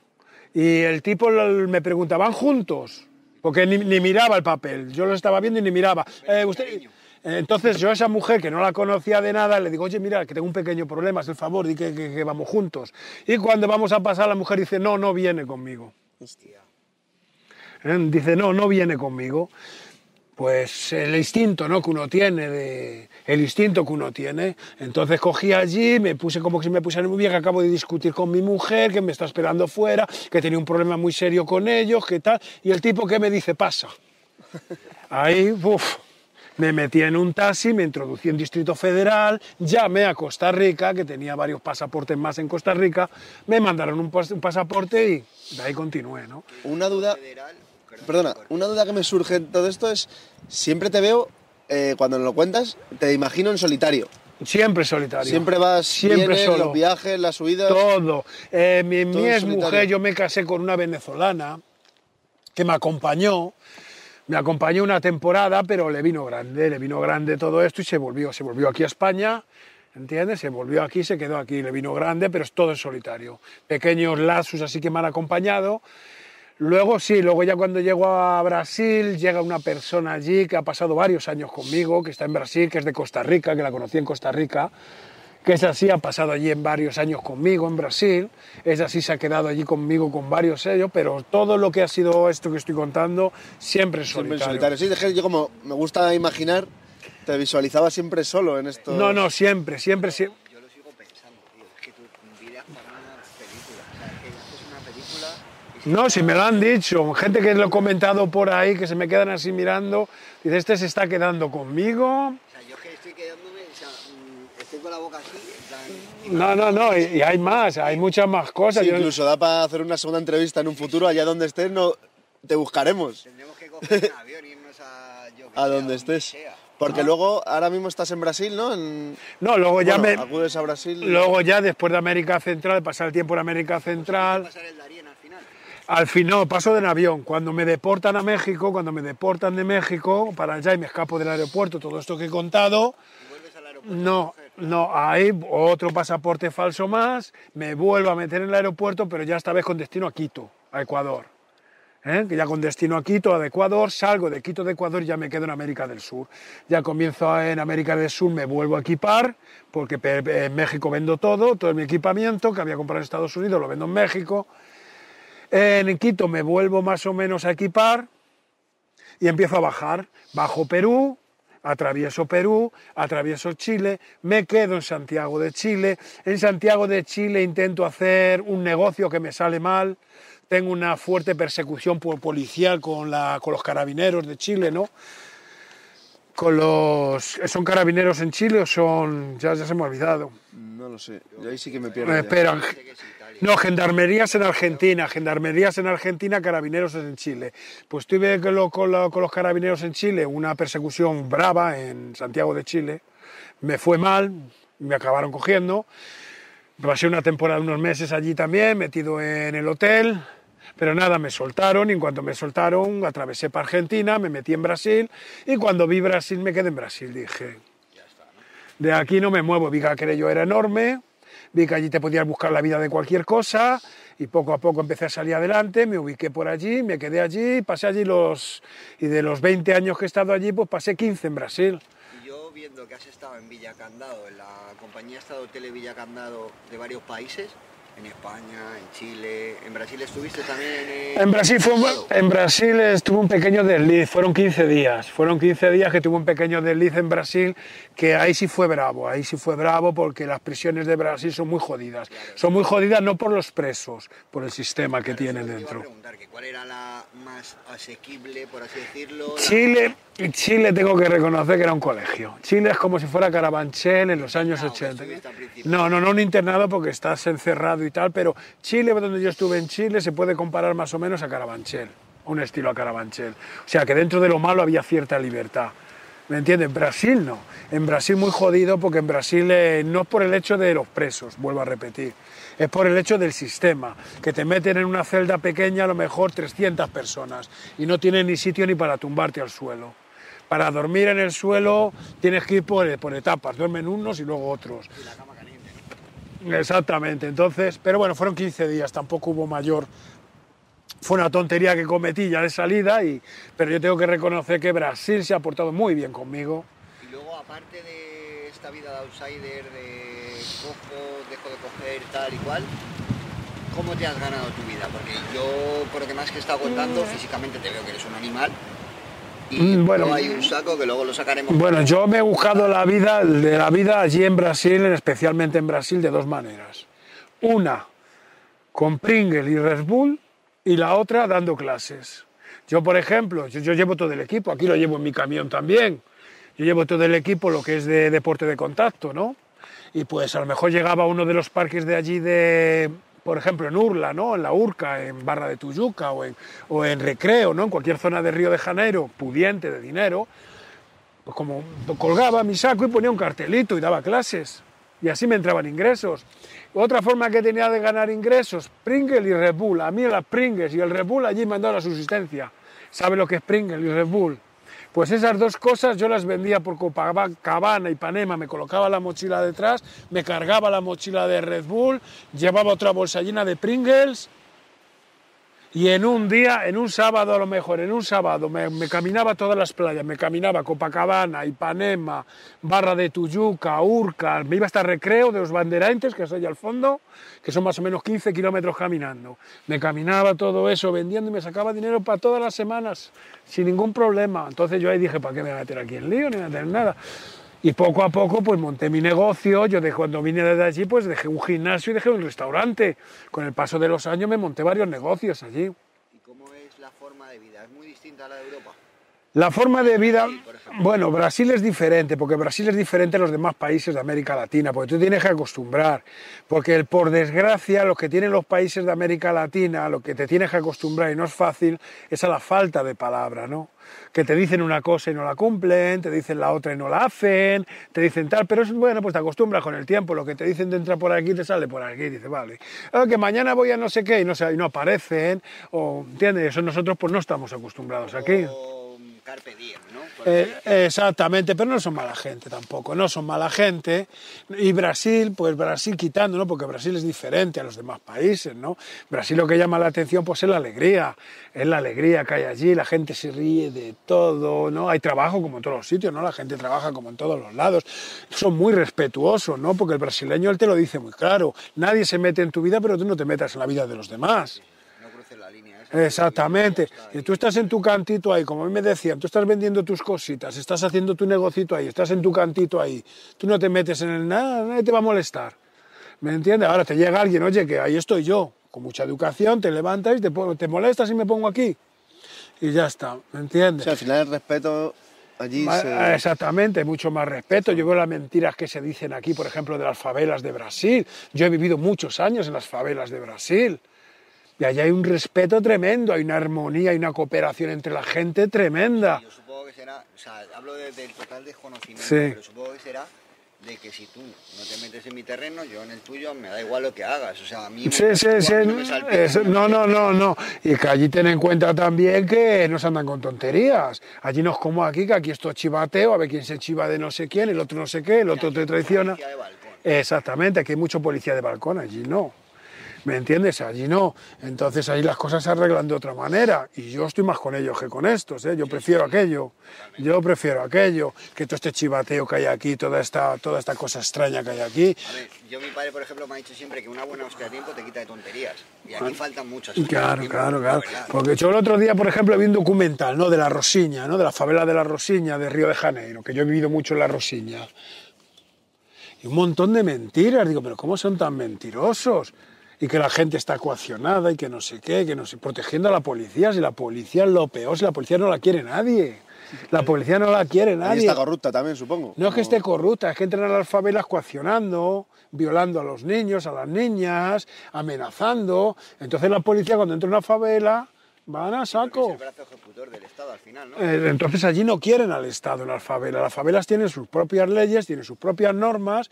B: Y el tipo me preguntaba, ¿van juntos? Porque ni, ni miraba el papel. Yo lo estaba viendo y ni miraba. Eh, usted... Entonces yo a esa mujer que no la conocía de nada le digo, oye, mira, que tengo un pequeño problema, haz el favor, di que, que- que vamos juntos. Y cuando vamos a pasar, la mujer dice, no, no viene conmigo.
C: Hostia.
B: ¿Eh? Dice, no, no viene conmigo. pues el instinto ¿no? que uno tiene, de, el instinto que uno tiene. Entonces cogí allí, me puse como que si me pusiera muy bien, que acabo de discutir con mi mujer, que me está esperando fuera, que tenía un problema muy serio con ellos, que tal, y el tipo que me dice, pasa. Ahí, uff, me metí en un taxi, me introducí en Distrito Federal, llamé a Costa Rica, que tenía varios pasaportes más en Costa Rica, me mandaron un, pas- un pasaporte y de ahí continué, ¿no?
A: Una duda, perdona, una duda que me surge en todo esto es, siempre te veo, eh, cuando me lo cuentas, te imagino en solitario.
B: Siempre solitario.
A: Siempre vas,
B: Siempre
A: vienes,
B: solo.
A: los viajes, las subidas.
B: Todo. Eh, mi, mi
A: Todo en
B: ex mujer, yo me casé con una venezolana que me acompañó. Me acompañó una temporada, pero le vino grande, le vino grande todo esto y se volvió, se volvió aquí a España, ¿entiendes? Se volvió aquí, se quedó aquí, le vino grande, pero es todo en solitario. Pequeños lazos así que me han acompañado. Luego sí, luego ya cuando llego a Brasil, llega una persona allí que ha pasado varios años conmigo, que está en Brasil, que es de Costa Rica, que la conocí en Costa Rica, que es así, ha pasado allí en varios años conmigo en Brasil, es así, se ha quedado allí conmigo con varios ellos, pero todo lo que ha sido esto que estoy contando, siempre es
A: Siempre en
B: solitario.
A: solitario. Sí, yo como me gusta imaginar, te visualizaba siempre solo en esto.
B: No, no, siempre, siempre, siempre.
C: Yo lo sigo pensando, tío. Es que tú miras para una película. O sea, es que haces una película y si
B: No, si me lo han dicho, gente que lo he comentado por ahí, que se me quedan así mirando, dice, este se está quedando conmigo,
C: O sea, yo es que estoy quedándome, o sea, mm, estoy con la boca así, en plan...
B: No, no, no, y, y hay más, hay muchas más cosas.
A: Sí,
B: Yo-
A: incluso da para hacer una segunda entrevista en un futuro, allá donde estés, no, te buscaremos
C: Tendremos que coger un avión y irnos a... Yo que
A: a
C: sé,
A: donde estés.
C: sea.
A: Porque luego, ahora mismo estás en Brasil, ¿no? En-
B: no, luego ya
A: bueno,
B: me,
A: acudes a Brasil.
B: luego ya después de América Central, de pasar el tiempo en América
C: ¿Va a
B: Central,
C: pasar el Darien al final?
B: al final paso en avión. Cuando me deportan a México, cuando me deportan de México para allá y me escapo del aeropuerto, todo esto que he contado, no, no, hay otro pasaporte falso más, me vuelvo a meter en el aeropuerto, pero ya esta vez con destino a Quito, a Ecuador. ¿eh? Ya con destino a Quito, a Ecuador, salgo de Quito de Ecuador y ya me quedo en América del Sur. Ya comienzo en América del Sur, me vuelvo a equipar, porque en México vendo todo, todo mi equipamiento que había comprado en Estados Unidos lo vendo en México. En Quito me vuelvo más o menos a equipar y empiezo a bajar. Bajo Perú, atravieso Perú, atravieso Chile, me quedo en Santiago de Chile. En Santiago de Chile intento hacer un negocio que me sale mal. Tengo una fuerte persecución policial con, la, con los carabineros de Chile, ¿no? Con los, ¿Son carabineros en Chile o son.? Ya, ya se me ha olvidado.
A: No lo sé, yo ahí sí que me pierdo.
B: Eh,
A: ya.
B: No, gendarmerías en Argentina, gendarmerías en Argentina, carabineros en Chile. Pues tuve con los carabineros en Chile una persecución brava en Santiago de Chile. Me fue mal, me acabaron cogiendo. Pasé una temporada, unos meses allí también, metido en el hotel. Pero nada, me soltaron y en cuanto me soltaron atravesé para Argentina, me metí en Brasil y cuando vi Brasil me quedé en Brasil. Dije, de aquí no me muevo. Vi que aquello era enorme, vi que allí te podías buscar la vida de cualquier cosa y poco a poco empecé a salir adelante, me ubiqué por allí, me quedé allí, pasé allí los... y de los 20 años que he estado allí, pues pasé 15 en Brasil.
C: Y yo viendo que has estado en Villa Candado, en la compañía Estado Tele Villa Candado de varios países, en España, en Chile, en Brasil estuviste también en...
B: En Brasil, fue, un- en Brasil estuvo un pequeño desliz, fueron 15 días, fueron 15 días que tuve un pequeño desliz en Brasil, que ahí sí fue bravo, ahí sí fue bravo porque las prisiones de Brasil son muy jodidas. Son muy jodidas no por los presos, por el sistema que tienen
C: iba a
B: dentro.
C: preguntar que cuál era la más asequible, por así decirlo. la-
B: Chile, Chile tengo que reconocer que era un colegio. Chile es como si fuera Carabanchel en los años
C: Internado, que
B: 80.
C: estuviste al principio.
B: No, no, no un internado porque estás encerrado y tal, pero Chile, donde yo estuve en Chile, se puede comparar más o menos a Carabanchel, un estilo a Carabanchel. O sea, que dentro de lo malo había cierta libertad. ¿Me entiendes? Brasil no. En Brasil muy jodido porque en Brasil eh, no es por el hecho de los presos, vuelvo a repetir, es por el hecho del sistema, que te meten en una celda pequeña a lo mejor 300 personas y no tienen ni sitio ni para tumbarte al suelo. Para dormir en el suelo tienes que ir por, por etapas, duermen unos y luego otros.
C: Y la cama.
B: Exactamente, entonces, pero bueno, fueron 15 días, tampoco hubo mayor. Fue una tontería que cometí ya de salida, y, pero yo tengo que reconocer que Brasil se ha portado muy bien conmigo.
C: Y luego, aparte de esta vida de outsider, de cojo, dejo de coger, tal y cual, ¿cómo te has ganado tu vida? Porque yo, por lo que más que he estado contando, físicamente te veo que eres un animal.
B: Mm, bueno.
C: Luego hay un saco que luego lo sacaremos.
B: Bueno, yo me he buscado la vida de la vida allí en Brasil, especialmente en Brasil, de dos maneras. Una, con Pringle y Red Bull, y la otra dando clases. Yo, por ejemplo, yo, yo llevo todo el equipo, aquí lo llevo en mi camión también. Yo llevo todo el equipo, lo que es de deporte de contacto, ¿no? Y pues a lo mejor llegaba a uno de los parques de allí de, por ejemplo, en Urla, ¿no? En la Urca, en Barra de Tuyuca o en, o en Recreo, ¿no? En cualquier zona de Río de Janeiro, pudiente de dinero, pues como colgaba mi saco y ponía un cartelito y daba clases. Y así me entraban ingresos. Otra forma que tenía de ganar ingresos, Pringle y Red Bull. A mí las Pringles y el Red Bull allí me han dado la subsistencia. ¿Sabe lo que es Pringle y Red Bull? Pues esas dos cosas yo las vendía por Copacabana y Panema, me colocaba la mochila detrás, me cargaba la mochila de Red Bull, llevaba otra bolsa llena de Pringles y en un día, en un sábado a lo mejor, en un sábado me, caminaba todas las playas, me caminaba Copacabana, Ipanema, Barra de Tuyuca, Urca, me iba hasta Recreo de los Banderantes, que es allá al fondo, que son más o menos 15 kilómetros caminando. Me caminaba todo eso vendiendo y me sacaba dinero para todas las semanas, sin ningún problema. Entonces yo ahí dije, ¿para qué me voy a meter aquí en lío? Ni me voy a meter nada. Y poco a poco pues monté mi negocio, yo de, cuando vine desde allí pues dejé un gimnasio y dejé un restaurante. Con el paso de los años me monté varios negocios allí.
C: ¿Y cómo es la forma de vida? ¿Es muy distinta a la de Europa?
B: La forma de vida, bueno, Brasil es diferente, porque Brasil es diferente a los demás países de América Latina, porque tú tienes que acostumbrar, porque el- por desgracia lo que tienen los países de América Latina, lo que te tienes que acostumbrar y no es fácil, es a la falta de palabra, ¿no? Que te dicen una cosa y no la cumplen, te dicen la otra y no la hacen, te dicen tal, pero es bueno, pues te acostumbras con el tiempo, lo que te dicen de entrar por aquí te sale por aquí, dices, vale, Ah, que mañana voy a no sé qué y no, y no aparecen, o, ¿entiendes? Eso nosotros pues no estamos acostumbrados aquí.
C: Carpe ¿no?
B: Eh, exactamente, pero no son mala gente tampoco, no son mala gente. Y Brasil, pues Brasil quitando, ¿no? Porque Brasil es diferente a los demás países, ¿no? Brasil lo que llama la atención pues es la alegría, es la alegría que hay allí, la gente se ríe de todo, ¿no? Hay trabajo como en todos los sitios, ¿no? La gente trabaja como en todos los lados. Son muy respetuosos, ¿no? Porque el brasileño él te lo dice muy claro, nadie se mete en tu vida, pero tú no te metas en la vida de los demás.
C: No cruces la línea esa.
B: Exactamente. Y tú estás en tu cantito ahí, como a mí me decían, tú estás vendiendo tus cositas, estás haciendo tu negocito ahí, estás en tu cantito ahí. Tú no te metes en el nada, nadie te va a molestar. ¿Me entiendes? Ahora te llega alguien, oye, que ahí estoy yo, con mucha educación, te levantas y te, te molestas y me pongo aquí. Y ya está, ¿me
A: O
B: entiendes?
A: sea, al final el respeto allí se...
B: Exactamente, hay mucho más respeto. Yo veo las mentiras que se dicen aquí, por ejemplo, de las favelas de Brasil. Yo he vivido muchos años en las favelas de Brasil. Y allá hay un respeto tremendo, hay una armonía, hay una cooperación entre la gente tremenda.
C: Yo supongo que será, o sea, hablo de- del total desconocimiento,
B: Sí.
C: pero supongo que será de que si tú no te metes en mi terreno, yo en el tuyo me da igual lo que hagas. O sea, a mí me-
B: Sí, sí,
C: no me salpiques,
B: es- no, no, no, no. Y que allí ten en cuenta también que no se andan con tonterías. Allí no es como aquí, que aquí esto es chivateo, a ver quién se chiva de no sé quién, el otro no sé qué, el otro te traiciona.
C: De.
B: Exactamente, aquí hay mucho policía de balcón, allí no. ¿Me entiendes? Allí no. Entonces ahí las cosas se arreglan de otra manera. Y yo estoy más con ellos que con estos. ¿eh? Yo prefiero aquello. Yo prefiero aquello. Que todo este chivateo que hay aquí, toda esta, toda esta cosa extraña que hay aquí.
C: A ver, yo mi padre, por ejemplo, me ha dicho siempre que una buena hostia de tiempo te quita de tonterías. Y aquí faltan muchas.
B: Claro,
C: tiempo,
B: claro,
C: la
B: claro. Porque yo el otro día, por ejemplo, vi un documental, ¿no? De la Rosiña, ¿no? De la favela de la Rosiña, de Río de Janeiro, que yo he vivido mucho en la Rosiña. Y un montón de mentiras. Digo, pero ¿cómo son tan mentirosos? Y que la gente está coaccionada y que no sé qué, que no sé, protegiendo a la policía. Si la policía es lo peor, si la policía no la quiere nadie. La policía no la quiere nadie.
A: está corrupta también, supongo.
B: No es que esté corrupta, es que entran a las favelas coaccionando, violando a los niños, a las niñas, amenazando. Entonces la policía cuando entra en una favela van a
C: Porque es
B: saco.
C: el brazo ejecutor del Estado al final, ¿no?
B: Eh, Entonces allí no quieren al Estado en las favelas. Las favelas tienen sus propias leyes, tienen sus propias normas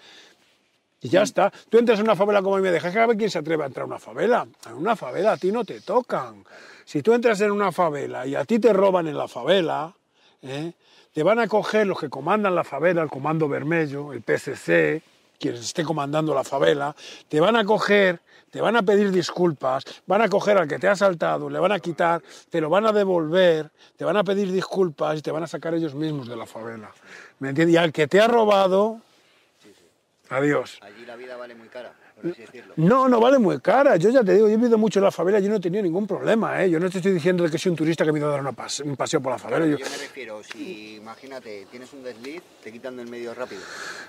B: y ya está. Tú entras en una favela como a mí me dejas a ver quién se atreve a entrar a una favela. En una favela a ti no te tocan. Si tú entras en una favela y a ti te roban en la favela, ¿eh? te van a coger los que comandan la favela, el Comando Vermelho, el PCC, quien esté comandando la favela, te van a coger, te van a pedir disculpas, van a coger al que te ha asaltado, le van a quitar, te lo van a devolver, te van a pedir disculpas y te van a sacar ellos mismos de la favela. ¿Me entiendes? Y al que te ha robado, adiós.
C: Allí la vida vale muy cara. por así decirlo.
B: No, no vale muy cara. Yo ya te digo, yo he vivido mucho en la favela, yo no he tenido ningún problema, ¿eh? Yo no te estoy diciendo que soy un turista que me ha ido a dar una un paseo por la favela.
C: Yo
B: Yo-
C: me refiero, si imagínate, tienes un desliz, te quitan del medio rápido.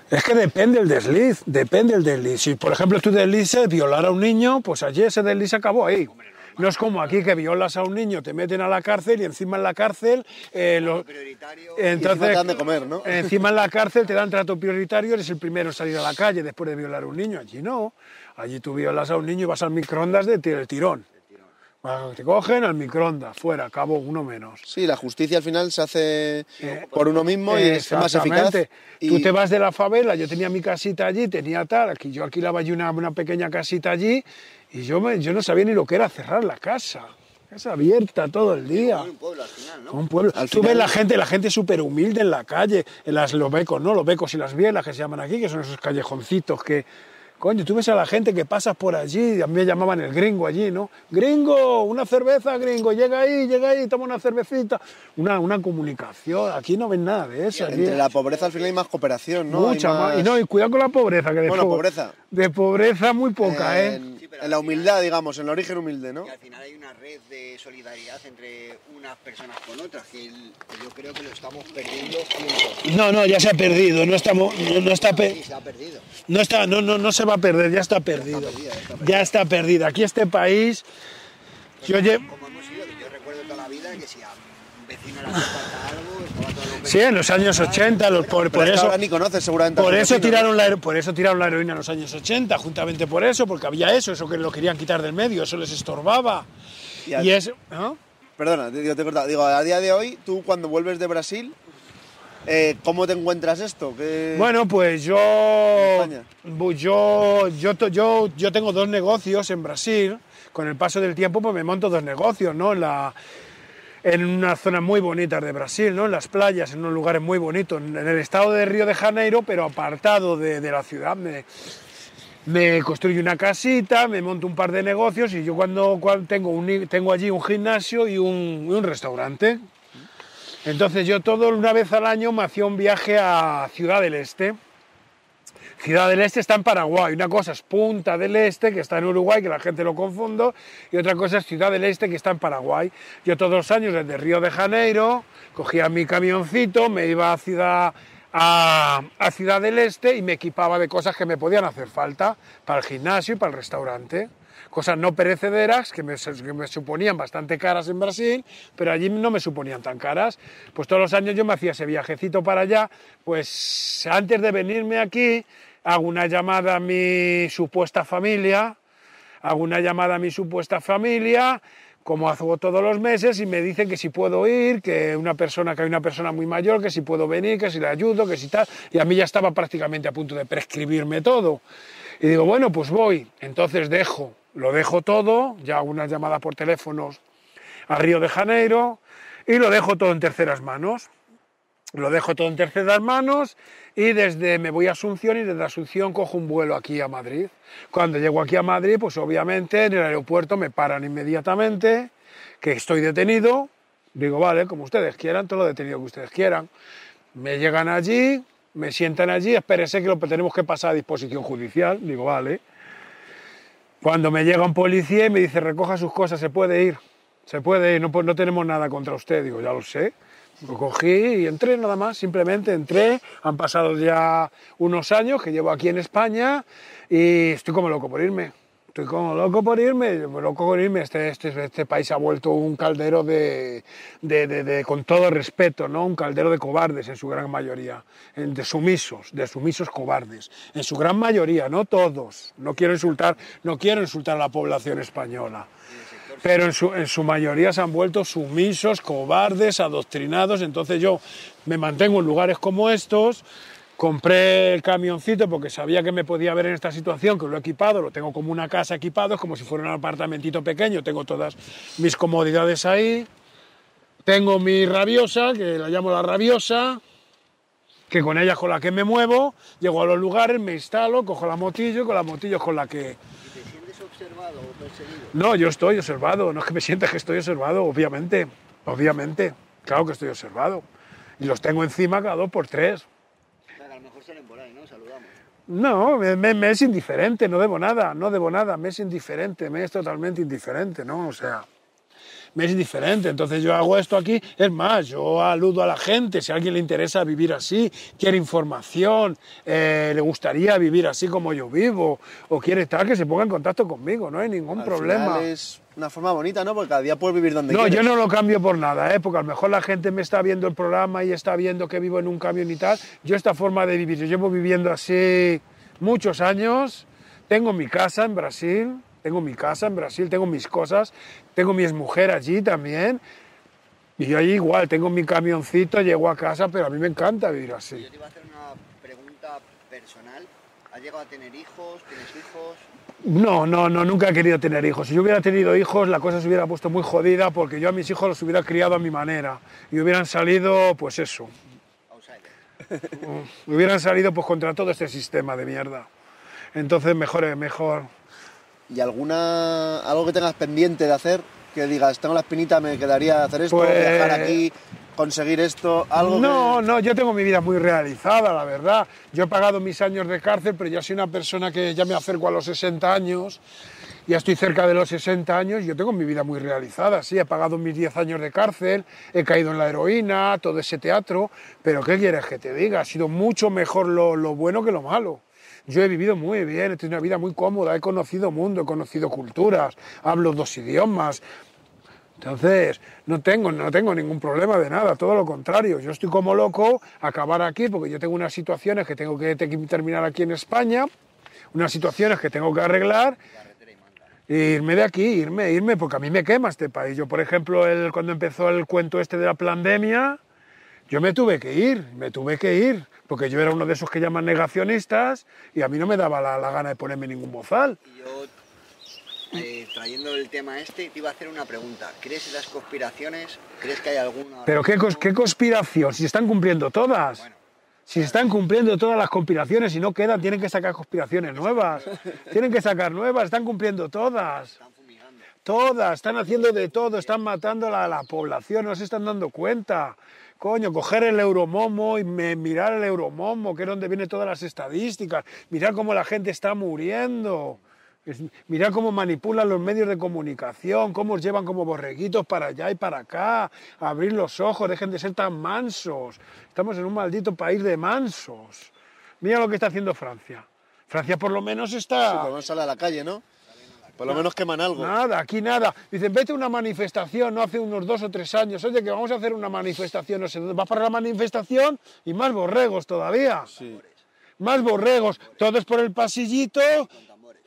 B: Es que depende el desliz, depende el desliz. Si, por ejemplo, tú deslices violar a un niño, pues allí ese desliz acabó ahí. No es como aquí que violas a un niño, te meten a la cárcel y encima en la cárcel... eh, lo- entonces,
A: te dan de comer, ¿no?
B: Encima en la [LAUGHS] cárcel te dan trato prioritario, eres el primero en salir a la calle después de violar a un niño. Allí no. Allí tú violas a un niño y vas al microondas de tir- el tirón. Te cogen al microondas, fuera, acabó uno menos.
A: Sí, la justicia al final se hace por uno mismo y es más eficaz. Y
B: Tú te vas de la favela, yo tenía mi casita allí, tenía tal, aquí yo alquilaba allí una, una pequeña casita allí y yo, me, yo no sabía ni lo que era cerrar la casa. Casa abierta todo el día.
C: Un pueblo al final, ¿no?
B: Un pueblo.
A: Al
B: Tú
A: final-
B: ves la gente, la gente súper humilde en la calle, en las, los becos, ¿no? Los becos y las bielas que se llaman aquí, que son esos callejoncitos que. Coño, tú ves a la gente que pasas por allí, a mí me llamaban el gringo allí, ¿no? Gringo, una cerveza, gringo, llega ahí, llega ahí, toma una cervecita. Una, una comunicación, aquí no ven nada de eso. aquí-
A: entre la pobreza al final hay más cooperación, ¿no? Hay
B: Mucha más. Y no, y cuidado con la pobreza, que de
A: Bueno,
B: po-
A: pobreza.
B: De pobreza muy poca, ¿eh?
A: en,
C: Sí, pero
A: en la humildad, digamos, en el origen humilde, ¿no?
C: Y al final hay una red de solidaridad entre unas personas con otras, que, el- que yo creo que lo estamos perdiendo juntos.
B: No, no, ya se ha perdido, no estamos, no, no está pe-
C: Sí, se ha perdido.
B: No, está, no, no, no se va a perder, ya está perdido.
C: perdida, ya está
B: Ya está perdido. Aquí este país, yo lle-
C: Como hemos ido, yo recuerdo toda la vida que si a un vecino le falta algo, estaba
B: Sí, en los años 80, los- por, por eso,
A: ahora ni conoces seguramente.
B: por eso, tiraron la, por eso tiraron la heroína en los años 80, juntamente por eso, porque había eso, eso que lo querían quitar del medio, eso les estorbaba.
A: Y
B: Y es... ¿no?
A: Perdona, digo, te he cortado. Digo, a día de hoy, tú cuando vuelves de Brasil, eh, ¿cómo te encuentras esto? ¿Qué-
B: Bueno, pues yo, yo, yo, yo, yo tengo dos negocios en Brasil. Con el paso del tiempo, pues me monto dos negocios, ¿no? En, la, en unas zonas muy bonitas de Brasil, ¿no? En las playas, en unos lugares muy bonitos, en el estado de Río de Janeiro, pero apartado de, de la ciudad. Me, me construyo una casita, me monto un par de negocios y yo cuando, cuando tengo, un, tengo allí un gimnasio y un, y un restaurante. Entonces yo todo una vez al año me hacía un viaje a Ciudad del Este. Ciudad del Este está en Paraguay. Una cosa es Punta del Este, que está en Uruguay, que la gente lo confundo, y otra cosa es Ciudad del Este, que está en Paraguay. Yo todos los años desde Río de Janeiro cogía mi camioncito, me iba a Ciudad, a, a Ciudad del Este y me equipaba de cosas que me podían hacer falta para el gimnasio y para el restaurante. Cosas no perecederas que me, que me suponían bastante caras en Brasil, pero allí no me suponían tan caras. Pues todos los años yo me hacía ese viajecito para allá. Pues antes de venirme aquí, hago una llamada a mi supuesta familia, hago una llamada a mi supuesta familia, como hago todos los meses, y me dicen que si puedo ir, que una persona, que hay una persona muy mayor, que si puedo venir, que si le ayudo, que si tal, y a mí ya estaba prácticamente a punto de prescribirme todo. Y digo, bueno, pues voy. Entonces dejo, lo dejo todo, ya hago una llamada por teléfonos a Río de Janeiro, y lo dejo todo en terceras manos lo dejo todo en terceras manos y desde me voy a Asunción y desde Asunción cojo un vuelo aquí a Madrid. Cuando llego aquí a Madrid, pues obviamente en el aeropuerto me paran inmediatamente, que estoy detenido. Digo, vale, como ustedes quieran, todo lo detenido que ustedes quieran. Me llegan allí, me sientan allí, espérese que lo tenemos que pasar a disposición judicial. Digo, vale. Cuando me llega un policía y me dice, recoja sus cosas, se puede ir. Se puede ir, no, no tenemos nada contra usted. Digo, ya lo sé. Lo cogí y entré nada más, simplemente entré. Han pasado ya unos años que llevo aquí en España y estoy como loco por irme. Estoy como loco por irme, loco por irme. Este, este, este país ha vuelto un caldero de, de, de, con todo respeto, ¿no? un caldero de cobardes en su gran mayoría, de sumisos, de sumisos cobardes, en su gran mayoría, no todos. No quiero insultar, no quiero insultar a la población española pero en su, en su, mayoría se han vuelto sumisos, cobardes, adoctrinados. Entonces yo me mantengo en lugares como estos, compré el camioncito porque sabía que me podía ver en esta situación, que lo he equipado, lo tengo como una casa equipado, es como si fuera un apartamentito pequeño, tengo todas mis comodidades ahí. Tengo mi rabiosa, que la llamo la rabiosa, que con ella es con la que me muevo, llego a los lugares, me instalo, cojo la motillo y con la motillo es con la que
C: observado o perseguido?
B: No, yo estoy observado, no es que me sienta que estoy observado, obviamente, obviamente, claro que estoy observado. Y los tengo encima cada dos por tres.
C: O sea, que a lo mejor salen por ahí. ¿no? Saludamos.
B: No, me, me- es indiferente, no debo nada, no debo nada, me es indiferente, me es totalmente indiferente, ¿no? O sea, me es indiferente. Entonces yo hago esto aquí, es más, yo aludo a la gente, si a alguien le interesa vivir así, quiere información, eh, le gustaría vivir así como yo vivo, o quiere tal, que se ponga en contacto conmigo, no hay ningún
A: Al
B: problema.
A: final es una forma bonita, ¿no? Porque cada día puedes vivir donde
B: No,
A: quieres.
B: yo no lo cambio por nada, ¿eh? porque a lo mejor la gente me está viendo el programa y está viendo que vivo en un camión y tal. Yo esta forma de vivir, yo llevo viviendo así muchos años, tengo mi casa en Brasil, tengo mi casa en Brasil, tengo mis cosas, tengo mi exmujer allí también. Y yo allí igual, tengo mi camioncito, llego a casa, pero a mí me encanta vivir así.
C: Yo te iba a hacer una pregunta personal. ¿Has llegado a tener hijos? ¿Tienes hijos?
B: No, no, no, nunca he querido tener hijos. Si yo hubiera tenido hijos, la cosa se hubiera puesto muy jodida porque yo a mis hijos los hubiera criado a mi manera y hubieran salido, pues eso, [LAUGHS] hubieran salido pues contra todo este sistema de mierda. Entonces mejor, es mejor.
A: ¿Y alguna algo que tengas pendiente de hacer? Que digas, tengo la espinita, me quedaría hacer esto,
B: Pues-
A: viajar aquí, conseguir esto, algo
B: No,
A: que...
B: no, yo tengo mi vida muy realizada, la verdad. Yo he pagado mis años de cárcel, pero ya soy una persona que ya me acerco a los 60 años, ya estoy cerca de los 60 años, yo tengo mi vida muy realizada, sí, he pagado mis 10 años de cárcel, he caído en la heroína, todo ese teatro, pero ¿qué quieres que te diga? Ha sido mucho mejor lo, lo bueno que lo malo. Yo he vivido muy bien, he tenido una vida muy cómoda, he conocido mundo, he conocido culturas, hablo dos idiomas, entonces, no tengo, no tengo ningún problema de nada, todo lo contrario. Yo estoy como loco a acabar aquí porque yo tengo unas situaciones que tengo que, te- terminar aquí en España, unas situaciones que tengo que arreglar e irme de aquí, irme, irme, porque a mí me quema este país. Yo, por ejemplo, el, cuando empezó el cuento este de la pandemia, yo me tuve que ir, me tuve que ir, porque yo era uno de esos que llaman negacionistas y a mí no me daba la, la gana de ponerme ningún bozal.
C: Y yo, eh, trayendo el tema este, te iba a hacer una pregunta. ¿Crees en las conspiraciones? ¿Crees que hay alguna...
B: Pero qué, cos- qué conspiración, si se están cumpliendo todas.
C: Bueno.
B: Si se están cumpliendo todas las conspiraciones y no quedan, tienen que sacar conspiraciones nuevas. Tienen que sacar nuevas, están cumpliendo todas.
C: Están fumigando.
B: Todas, están haciendo de todo, están matando a la, la población, no se están dando cuenta. Coño, coger el euromomo y me- mirar el euromomo, que es donde vienen todas las estadísticas, mirar cómo la gente está muriendo, mirar cómo manipulan los medios de comunicación, cómo os llevan como borreguitos para allá y para acá, abrir los ojos, dejen de ser tan mansos. Estamos en un maldito país de mansos. Mira lo que está haciendo Francia. Francia por lo menos
A: Sí,
B: está...
A: por lo sale a la calle, ¿no? Por lo menos queman algo.
B: Nada, aquí nada. Dicen, vete a una manifestación, no hace unos dos o tres años. Oye, que vamos a hacer una manifestación, no sé dónde. Vas para la manifestación y más borregos todavía.
A: Sí.
B: Más borregos, todos por el pasillito.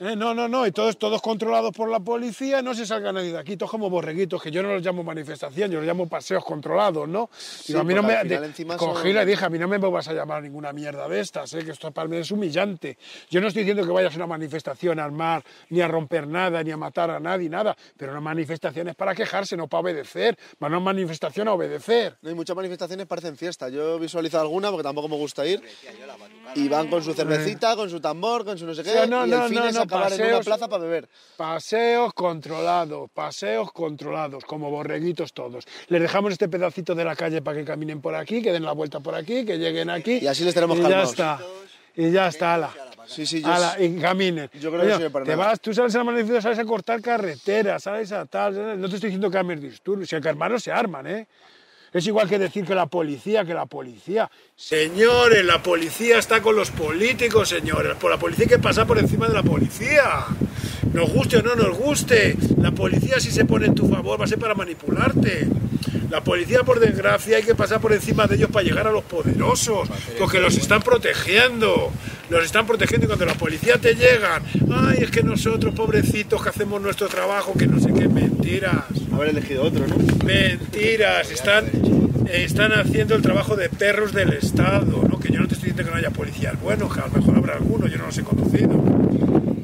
B: Eh, no, no, no, y todos, todos controlados por la policía, no se salga nadie de aquí, todos como borreguitos, que yo no los llamo manifestación, yo los llamo paseos controlados, ¿no? Digo, a mí no me, de- cogí y
A: son-
B: dije, a mí no me vas a llamar ninguna mierda de estas, ¿eh? que esto para mí es humillante. Yo no estoy diciendo que vayas a una manifestación a armar, ni a romper nada, ni a matar a nadie, nada, pero una manifestación es para quejarse, no para obedecer, a una manifestación a obedecer.
A: No hay muchas manifestaciones, parecen fiesta. Yo he visualizado alguna porque tampoco me gusta ir. Y van con su cervecita, con su tambor, con su no sé qué.
B: Sí, no,
A: y
B: no,
A: el fin
B: no,
A: es acabar en una
B: paseos-
A: plaza para beber.
B: Paseos controlados, paseos controlados, como borreguitos todos. Les dejamos este pedacito de la calle para que caminen por aquí, que den la vuelta por aquí, que lleguen aquí.
A: Y así les tenemos
B: y ya está. Y ya está, ala.
A: Sí, sí, yo
B: Ala, y caminen.
A: yo creo que
B: Coño,
A: sirve para
B: te
A: nada.
B: vas, tú sales a la sales a cortar carreteras, sales a tal. No te estoy diciendo que armes disturbios, si hay que armarlos, se arman, ¿eh? Es igual que decir que la policía, que la policía. Señores, la policía está con los políticos, señores. Por la policía hay que pasar por encima de la policía. Nos guste o no nos guste. La policía si se pone en tu favor va a ser para manipularte. La policía, por desgracia, hay que pasar por encima de ellos para llegar a los poderosos, porque los están protegiendo. Los están protegiendo y cuando la policía te llegan, ay, es que nosotros, pobrecitos, que hacemos nuestro trabajo, que no sé qué, mentiras.
A: Haber elegido otro, ¿no?
B: Mentiras, están, eh, están haciendo el trabajo de perros del Estado, ¿no? Que yo no te estoy diciendo que no haya policías buenos, que a lo mejor habrá alguno, yo no los he conocido.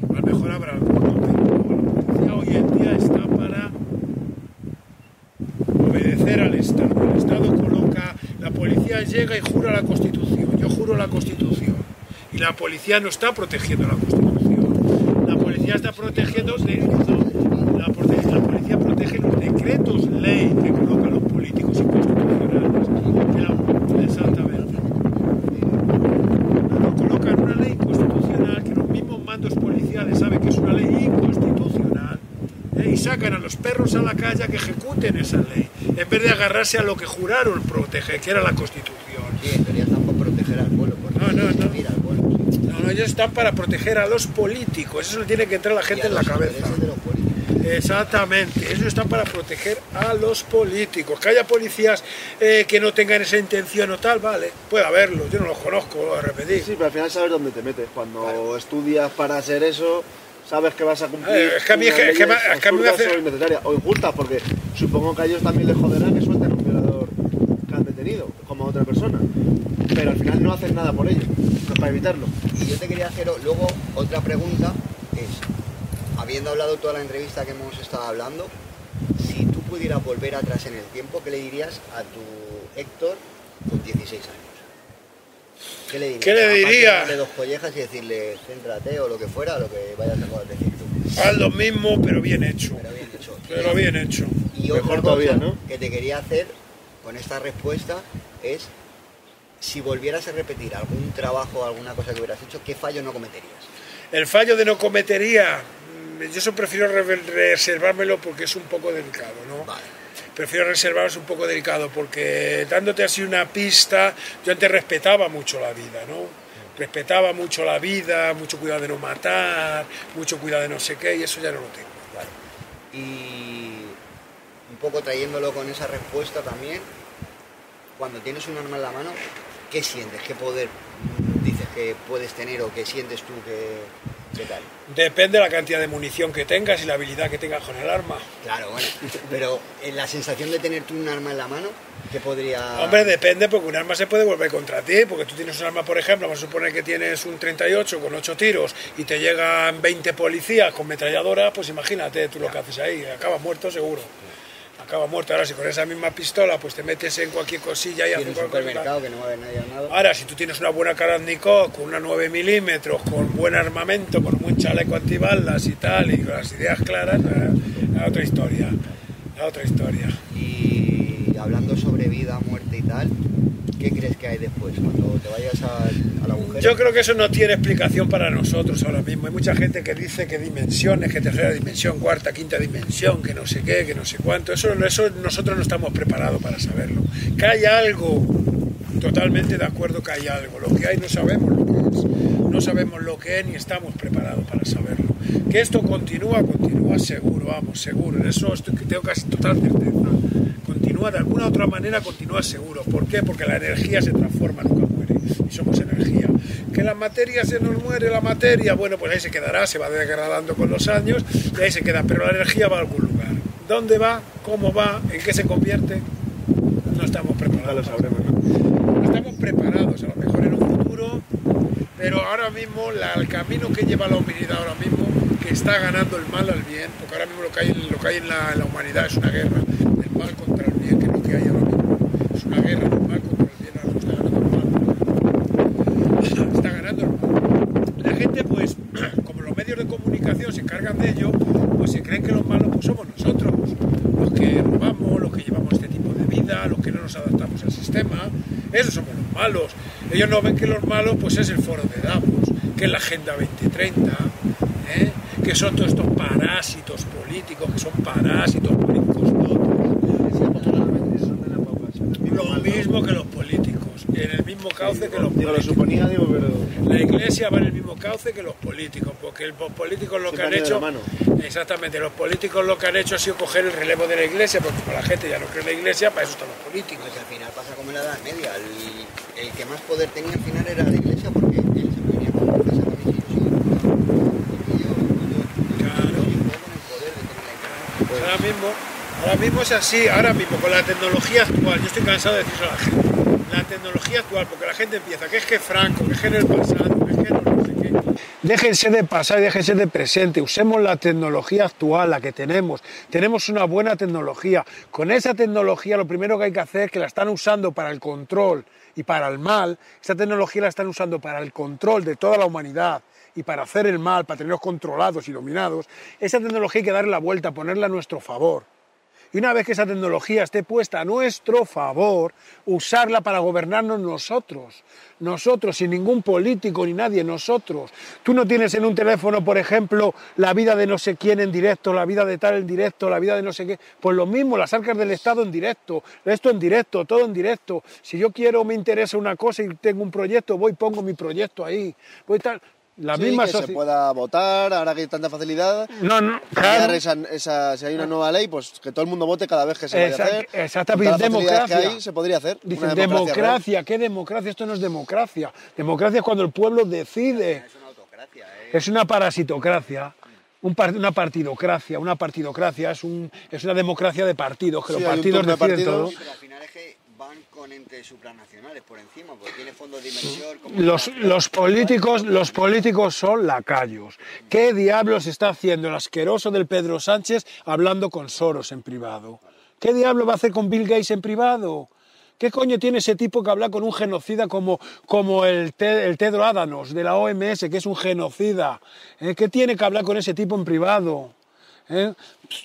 B: A lo mejor habrá alguno, Estado. El Estado coloca, la policía llega y jura la Constitución. Yo juro la Constitución. Y la policía no está protegiendo la Constitución. La policía está protegiendo, la, policía protege los decretos ley que colocan los políticos inconstitucionales. Que la, exactamente. No colocan una ley constitucional que los mismos mandos policiales saben que es una ley inconstitucional ¿eh? y sacan a los perros a la calle a que ejecuten esa ley en vez de agarrarse a lo que juraron proteger, que era la Constitución.
C: Sí, en teoría están por proteger al pueblo.
B: No, no, no.
C: mira al pueblo, sí.
B: No, no, ellos están para proteger a los políticos, eso le tiene que entrar a la
C: Y
B: gente
C: a
B: en la cabeza.
C: intereses de los políticos.
B: Exactamente, ellos están para proteger a los políticos. Que haya policías eh, que no tengan esa intención o tal, vale, puede haberlo, yo no los conozco, lo voy a repetir.
A: Sí, pero al final sabes dónde te metes. Cuando estudias para hacer eso, sabes que vas a cumplir.
B: Eh, es que a mí- es que-
A: unas
B: es que me-
A: leyes
B: es que a mí me
A: absurdas
B: hace-
A: o injustas, porque supongo que a ellos también les joderá que suelten un violador que han detenido, como a otra persona. Pero al final no hacen nada por ello, para evitarlo.
C: Y yo te quería hacer luego otra pregunta, es, habiendo hablado toda la entrevista que hemos estado hablando, si tú pudieras volver atrás en el tiempo, ¿qué le dirías a tu Héctor con 16 años? ¿Qué le dirías?
B: ¿Qué le diría?
C: darle dos collejas y decirle, céntrate o lo que fuera, lo que vayas a poder decir tú.
B: Haz lo mismo, pero bien hecho.
C: Pero bien hecho.
B: Pero bien hecho.
C: Y
A: Mejor
C: otra cosa
A: todavía, ¿no?
C: que te quería hacer con esta respuesta es si volvieras a repetir algún trabajo o alguna cosa que hubieras hecho, ¿qué fallo no cometerías?
B: El fallo de no cometería, yo eso prefiero re- reservármelo porque es un poco delicado, ¿no?
C: Vale.
B: Prefiero reservarlos un poco delicado porque dándote así una pista, yo antes respetaba mucho la vida, ¿no? Respetaba mucho la vida, mucho cuidado de no matar, mucho cuidado de no sé qué, y eso ya no lo tengo.
C: Vale. Y un poco trayéndolo con esa respuesta también, cuando tienes un arma en la mano, ¿qué sientes? ¿Qué poder dices que puedes tener o qué sientes tú que, qué tal?
B: Depende de la cantidad de munición que tengas y la habilidad que tengas con el arma.
C: Claro, bueno, pero en la sensación de tener tú un arma en la mano, ¿qué podría...?
B: Hombre, depende, porque un arma se puede volver contra ti, porque tú tienes un arma, por ejemplo, vamos a suponer que tienes un 38 con 8 tiros y te llegan 20 policías con metralladora, pues imagínate tú lo que haces ahí, acabas muerto seguro. Acabas muerto. Ahora, si con esa misma pistola pues te metes en cualquier cosilla y haces cualquier cosa.
C: supermercado que no va a haber nadie al lado.
B: Ahora, si tú tienes una buena Kalashnikov con una 9 milímetros, con buen armamento, con buen chaleco antibalas y tal, y con las ideas claras, eh, es otra historia. Es otra historia.
C: Y hablando sobre vida, muerte y tal, ¿qué crees que hay después? Cuando te vayas al, al agujero.
B: Yo creo que eso no tiene explicación para nosotros ahora mismo. Hay mucha gente que dice que dimensiones, que tercera dimensión, cuarta, quinta dimensión, que no sé qué, que no sé cuánto. Eso, eso nosotros no estamos preparados para saberlo. Que hay algo, totalmente de acuerdo que hay algo. Lo que hay no sabemos lo que es. No sabemos lo que es ni estamos preparados para saberlo. Que esto continúa, continúa seguro, vamos, seguro. En eso estoy, tengo casi total certeza. De alguna otra manera, continúa seguro. ¿Por qué? Porque la energía se transforma, nunca muere. Y somos energía. Que la materia se nos muere, la materia, bueno, pues ahí se quedará, se va degradando con los años y ahí se queda. Pero la energía va a algún lugar. ¿Dónde va? ¿Cómo va? ¿En qué se convierte? No estamos preparados. No estamos preparados, a lo mejor en un futuro, pero ahora mismo la- el camino que lleva la humanidad ahora mismo, que está ganando el mal al bien, porque ahora mismo lo que hay, lo que hay en, la, en la humanidad es una guerra del mal contra el bien, que es lo que hay ahora mismo. Una guerra contra el mismo está ganando. Está ganando. La gente, pues, [CLEARS THROAT] como los medios de comunicación se encargan de ello, pues se creen que los malos pues, somos nosotros, los que robamos, los que llevamos este tipo de vida, los que no nos adaptamos al sistema, esos somos los malos. Ellos no ven que los malos pues es el foro de Davos, que es la Agenda 2030, ¿eh? que son todos estos parásitos políticos, que son parásitos políticos Lo mismo que los políticos, en el mismo cauce que los
A: Digo, lo
B: políticos.
A: suponía, digo, pero.
B: La iglesia va en el mismo cauce que los políticos, porque los políticos lo que han hecho, exactamente, los políticos lo que han hecho ha sido coger el relevo de la iglesia, porque como la gente ya no cree en la iglesia, para eso están los políticos.
C: Pues al final pasa como en la Edad Media. El, el que más poder tenía al final era la iglesia porque él se venía con yo,
B: Claro. Pues ahora mismo, ahora mismo es así, ahora mismo con la tecnología actual, yo estoy cansado de decirlo a la gente, la tecnología actual, porque la gente empieza, que es que Franco, que es que en el pasado, que es que no, sé qué. Déjense de pasado y déjense de presente, usemos la tecnología actual, la que tenemos, tenemos una buena tecnología, con esa tecnología lo primero que hay que hacer es que la están usando para el control y para el mal, esa tecnología la están usando para el control de toda la humanidad y para hacer el mal, para tenerlos controlados y dominados, esa tecnología hay que darle la vuelta, ponerla a nuestro favor. Y una vez que esa tecnología esté puesta a nuestro favor, usarla para gobernarnos nosotros. Nosotros, sin ningún político ni nadie, nosotros. Tú no tienes en un teléfono, por ejemplo, la vida de no sé quién en directo, la vida de tal en directo, la vida de no sé qué. Pues lo mismo, las arcas del Estado en directo, esto en directo, todo en directo. Si yo quiero, me interesa una cosa y tengo un proyecto, voy pongo mi proyecto ahí. Voy tal la
A: Sí,
B: misma
A: que se pueda votar, ahora que hay tanta facilidad.
B: No, no, claro.
A: esa- esa- si hay una nueva ley, pues que todo el mundo vote cada vez que se vaya a hacer.
B: exactamente, democracia.
A: que hay, se podría hacer.
B: Dicen
A: una
B: democracia. ¿qué democracia? Esto no es democracia. Democracia es cuando el pueblo decide.
C: Es una autocracia, ¿eh?
B: Es una parasitocracia, un par- una partidocracia. Una partidocracia es, un, es una democracia de partidos, que
A: Sí,
B: los partidos deciden
A: partidos.
B: todo.
C: Sí, pero al final es que supranacionales por encima, porque tiene fondos de inversión.
B: Los, políticos, los políticos son lacayos. ¿Qué diablos está haciendo el asqueroso del Pedro Sánchez hablando con Soros en privado? ¿Qué diablo va a hacer con Bill Gates en privado? ¿Qué coño tiene ese tipo que habla con un genocida como, como el, Te- el Tedro Ádanos de la OMS, que es un genocida? ¿Eh? ¿Qué tiene que hablar con ese tipo en privado? ¿Eh?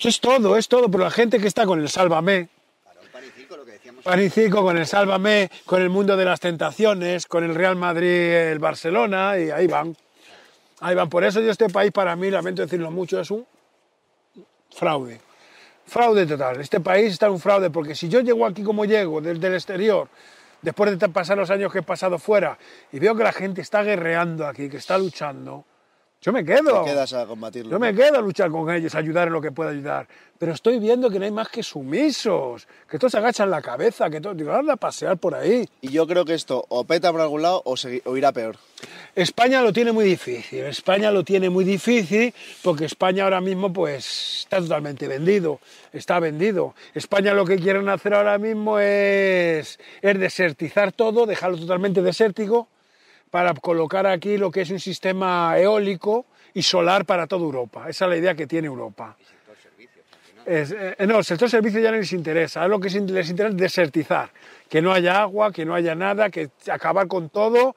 B: Es todo, es todo, pero la gente que está con el Sálvame,
C: Claro, un pan y circo, lo que decíamos.
B: Pan y circo con el Sálvame, con el mundo de las tentaciones, con el Real Madrid, el Barcelona, y ahí van. Ahí van. Por eso yo este país, para mí, lamento decirlo mucho, es un fraude. Fraude total. Este país está en un fraude, porque si yo llego aquí como llego, desde el exterior, después de pasar los años que he pasado fuera, y veo que la gente está guerreando aquí, que está luchando, yo me quedo.
A: Te quedas a combatirlo.
B: Yo me quedo a luchar con ellos, a ayudar en lo que pueda ayudar. Pero estoy viendo que no hay más que sumisos, que todos agachan la cabeza, que todos digo, anda a pasear por ahí.
A: Y yo creo que esto o peta por algún lado o, o irá peor.
B: España lo tiene muy difícil, España lo tiene muy difícil porque España ahora mismo pues está totalmente vendido, está vendido. España lo que quieren hacer ahora mismo es, es desertizar todo, dejarlo totalmente desértico para colocar aquí lo que es un sistema eólico y solar para toda Europa. Esa es la idea que tiene Europa. Es, eh, no, el sector servicio ya no les interesa. Lo que les interesa es desertizar, que no haya agua, que no haya nada, que acabar con todo.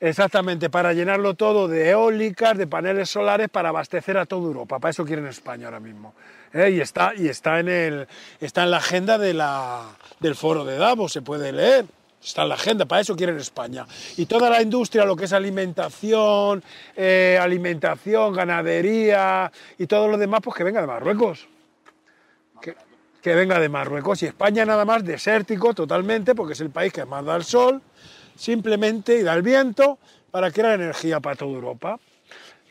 B: Exactamente, para llenarlo todo de eólicas, de paneles solares, para abastecer a toda Europa. Para eso quieren España ahora mismo. ¿eh? Y, está, y está, en el, está en la agenda de la, del foro de Davos, se puede leer. Está en la agenda, para eso quieren España. Y toda la industria, lo que es alimentación, eh, alimentación, ganadería y todo lo demás, pues que venga de Marruecos. Que, que venga de Marruecos. Y España nada más desértico totalmente, porque es el país que más da el sol, simplemente y da el viento para crear energía para toda Europa.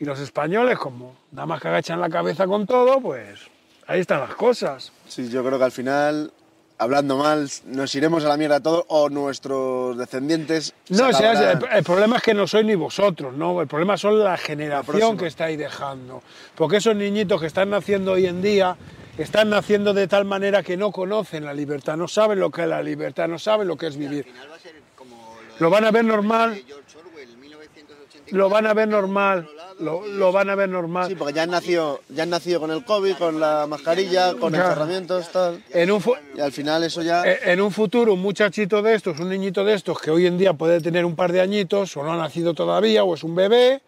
B: Y los españoles, como nada más que agachan la cabeza con todo, pues ahí están las cosas.
A: Sí, yo creo que al final, hablando mal, nos iremos a la mierda todos o nuestros descendientes. se
B: No, o sea,
A: acabarán-
B: el, problema es que no sois ni vosotros, ¿no? El problema son la generación que estáis dejando. Porque esos niñitos que están naciendo hoy en día están naciendo de tal manera que no conocen la libertad, no saben lo que es la libertad, no saben lo que es
C: Al
B: vivir.
C: final va a ser como lo,
B: Lo van a ver normal.
C: de George Orwell, 1984,
B: Lo van a ver normal, lo, van a ver normal.
A: Sí, porque ya han nacido, ya han nacido con el COVID, con la mascarilla, con
B: Claro.
A: encerramientos, tal.
B: En un,
A: Y al final eso ya.
B: Eh, En un futuro, un muchachito de estos, un niñito de estos, que hoy en día puede tener un par de añitos, o no ha nacido todavía, o es un bebé,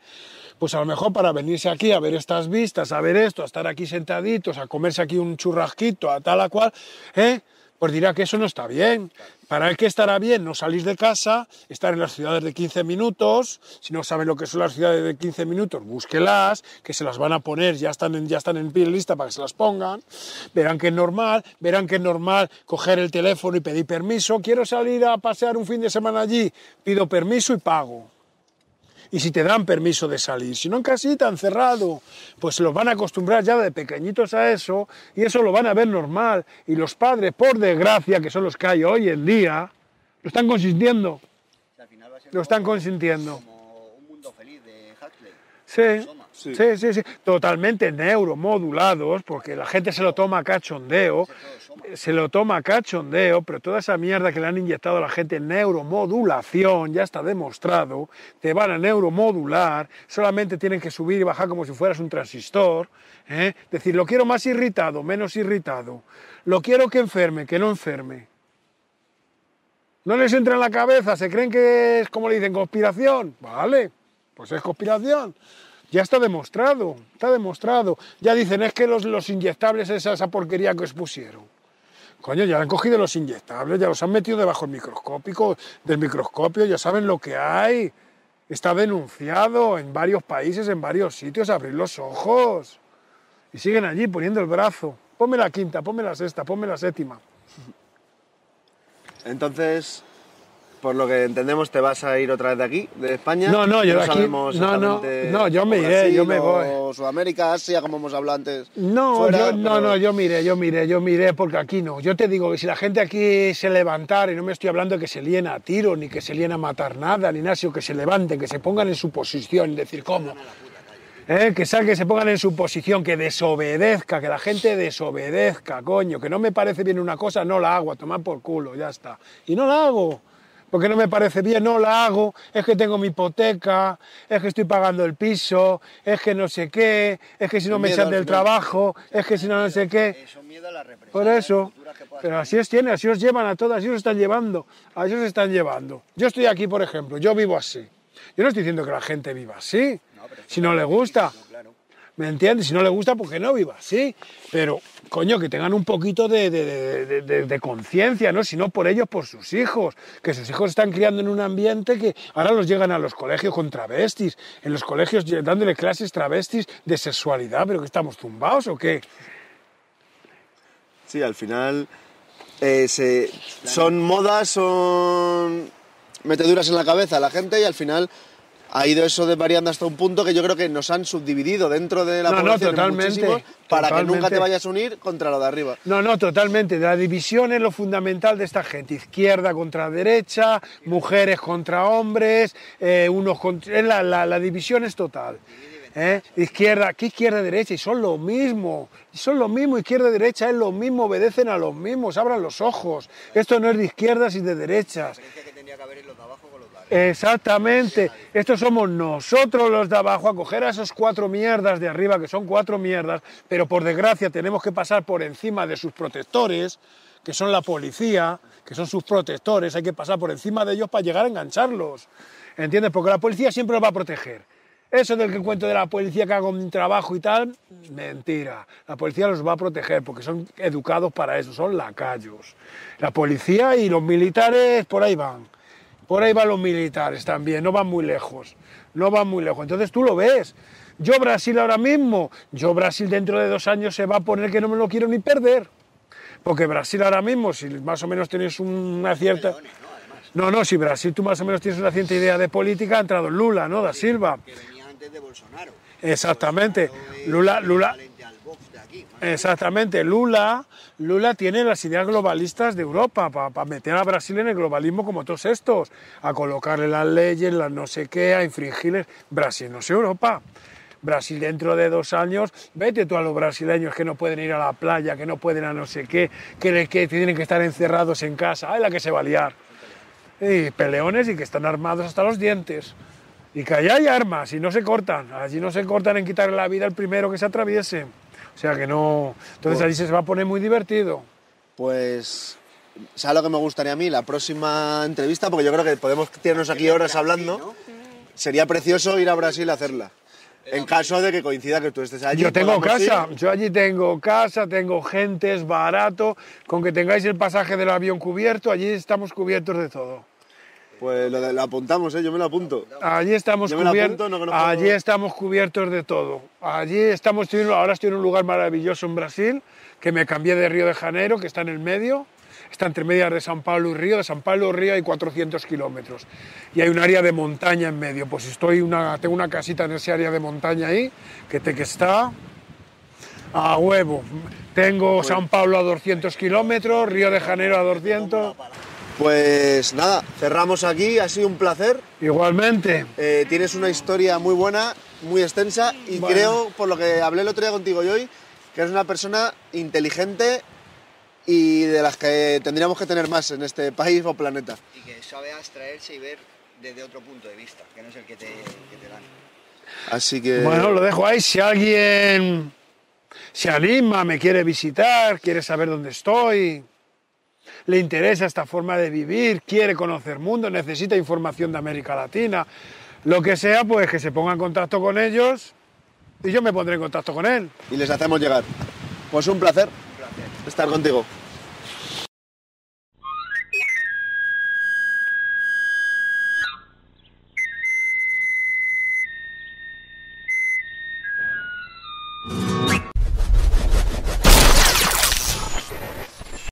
B: pues a lo mejor para venirse aquí a ver estas vistas, a ver esto, a estar aquí sentaditos, a comerse aquí un churrasquito, a tal a cual, ¿eh? Pues dirá que eso no está bien. Para él que estará bien no salir de casa, estar en las ciudades de 15 minutos, si no saben lo que son las ciudades de 15 minutos, búsquelas, que se las van a poner, ya están en, ya están en pie lista para que se las pongan, verán que es normal, verán que es normal coger el teléfono y pedir permiso, quiero salir a pasear un fin de semana allí, pido permiso y pago y si te dan permiso de salir. Si no en casita, encerrado, pues se los van a acostumbrar ya de pequeñitos a eso y eso lo van a ver normal. Y los padres, por desgracia, que son los que hay hoy en día, lo están consintiendo.
C: O sea, al final va a ser
B: Lo están consintiendo.
C: Como un mundo feliz de Huxley.
B: Sí, Sí, sí, sí, totalmente neuromodulados, porque la gente se lo toma a cachondeo, se lo toma a cachondeo, pero toda esa mierda que le han inyectado a la gente en neuromodulación, ya está demostrado, te van a neuromodular, solamente tienen que subir y bajar como si fueras un transistor, ¿eh? decir, lo quiero más irritado, menos irritado, lo quiero que enferme, que no enferme. No les entra en la cabeza, se creen que es como le dicen, conspiración. Vale, pues es conspiración. Ya está demostrado, está demostrado. Ya dicen, es que los, los inyectables es esa porquería que os pusieron. Coño, ya han cogido los inyectables, ya los han metido debajo del microscópico, del microscopio, ya saben lo que hay. Está denunciado en varios países, en varios sitios, abrir los ojos. Y siguen allí poniendo el brazo. Ponme la quinta, ponme la sexta, ponme la séptima.
A: Entonces, por lo que entendemos, te vas a ir otra vez de aquí, de España.
B: No, no, yo de aquí- no, no, no, yo me iré, yo me voy.
A: Sudamérica, Asia, como hemos hablado antes.
B: No,
A: fuera,
B: yo, no,
A: pero-
B: no, yo miré, yo miré, yo miré, porque aquí no. Yo te digo que si la gente aquí se levantara, y no me estoy hablando de que se líen a tiro, ni que se líen a matar nada, ni nada, sino que se levanten, que se pongan en su posición, y decir, ¿cómo? ¿Eh? Que salga, que se pongan en su posición, que desobedezca, que la gente desobedezca, coño, que no me parece bien una cosa, no la hago, a tomar por culo, ya está. Y no la hago, porque no me parece bien, no la hago, es que tengo mi hipoteca, es que estoy pagando el piso, es que no sé qué, es que si no me echan del trabajo, es que si no no sé qué.
C: Represión.
B: Por eso, pero así os tiene, así os llevan a todas, así os están llevando, así os están llevando. Yo estoy aquí, por ejemplo, yo vivo así. Yo no estoy diciendo que la gente viva así, si no le gusta. ¿Me entiendes? Si no le gusta, pues que no viva así. Pero, coño, que tengan un poquito de, conciencia, ¿no? Si no por ellos, por sus hijos. Que sus hijos están criando en un ambiente que ahora los llegan a los colegios con travestis. En los colegios dándole clases travestis de sexualidad. ¿Pero que estamos tumbados o qué?
A: Sí, al final eh, son modas, son meteduras en la cabeza a la gente y al final ha ido eso de variando hasta un punto que yo creo que nos han subdividido dentro de la
B: No, no,
A: población en
B: totalmente,
A: para que nunca te vayas a unir contra lo de arriba.
B: No, no, totalmente. La división es lo fundamental de esta gente. Izquierda contra derecha, mujeres contra hombres, eh, unos contra... La, la- la división es total. ¿eh? Izquierda, aquí izquierda derecha, y son lo mismo. Son lo mismo, izquierda derecha es lo mismo, obedecen a los mismos, abran los ojos. Esto no es de izquierdas y de derechas. Exactamente. Estos somos nosotros los de abajo a coger a esos cuatro mierdas de arriba, que son cuatro mierdas, pero por desgracia tenemos que pasar por encima de sus protectores, que son la policía, que son sus protectores, hay que pasar por encima de ellos para llegar a engancharlos. ¿Entiendes? Porque la policía siempre los va a proteger. Eso del que cuento de la policía que haga un trabajo y tal, mentira. La policía los va a proteger porque son educados para eso, son lacayos. La policía y los militares por ahí van. Por ahí van los militares también, no van muy lejos, no van muy lejos. Entonces tú lo ves. Yo Brasil ahora mismo, yo Brasil dentro de dos años se va a poner que no me lo quiero ni perder. Porque Brasil ahora mismo, si más o menos tienes una cierta... No, no, si Brasil tú más o menos tienes una cierta idea de política, ha entrado Lula, ¿no? Da Silva.
C: Que venía antes de Bolsonaro.
B: Exactamente.
C: Bolsonaro es
B: Lula, Lula,
C: equivalente al Vox de aquí.
B: Exactamente, Lula, Lula tiene las ideas globalistas de Europa para meter a Brasil en el globalismo como todos estos, a colocarle las leyes, las no sé qué, a infringirles. Brasil no es Europa. Brasil dentro de dos años, vete tú a los brasileños que no pueden ir a la playa, que no pueden a no sé qué, que, tienen que estar encerrados en casa, ¡ay la que se va a liar! Y peleones y que están armados hasta los dientes. Y que allá hay armas y no se cortan. Allí no se cortan en quitarle la vida al primero que se atraviese. O sea que no. Entonces allí se va a poner muy divertido.
A: Pues, ¿sabes lo que me gustaría a mí? La próxima entrevista, porque yo creo que podemos tirarnos aquí horas hablando. Sería precioso ir a Brasil a hacerla. En caso de que coincida que tú estés allí.
B: Yo tengo
A: ir.
B: casa, yo allí tengo casa, tengo gente, es barato. Con que tengáis el pasaje del avión cubierto, allí estamos cubiertos de todo.
A: Pues lo, apuntamos, ¿eh? yo me lo apunto.
B: Allí estamos cubiertos.
A: no
B: allí estamos cubiertos de todo. Allí estamos, ahora estoy en un lugar maravilloso en Brasil, que me cambié de Río de Janeiro, que está en el medio. Está entre medias de San Pablo y Río. De San Pablo y Río hay 400 kilómetros. Y hay un área de montaña en medio. Pues estoy una, tengo una casita en ese área de montaña ahí, que, te, que está a huevo. Tengo San Pablo a 200 kilómetros, Río de Janeiro a 200.
A: Pues nada, cerramos aquí, ha sido un placer.
B: Igualmente.
A: Eh, tienes una historia muy buena, muy extensa y
B: Bueno.
A: creo, por lo que hablé el otro día contigo y hoy, que eres una persona inteligente y de las que tendríamos que tener más en este [LAUGHS] país o planeta.
C: Y que sabe abstraerse y ver desde otro punto de vista, que no es el que te, que te dan.
A: Así que...
B: Bueno, lo dejo ahí. Si alguien se anima, me quiere visitar, quiere saber dónde estoy, le interesa esta forma de vivir, quiere conocer mundo, necesita información de América Latina, lo que sea, pues que se ponga en contacto con ellos y yo me pondré en contacto con él.
A: Y les hacemos llegar. Pues un placer
C: Un placer.
A: estar contigo.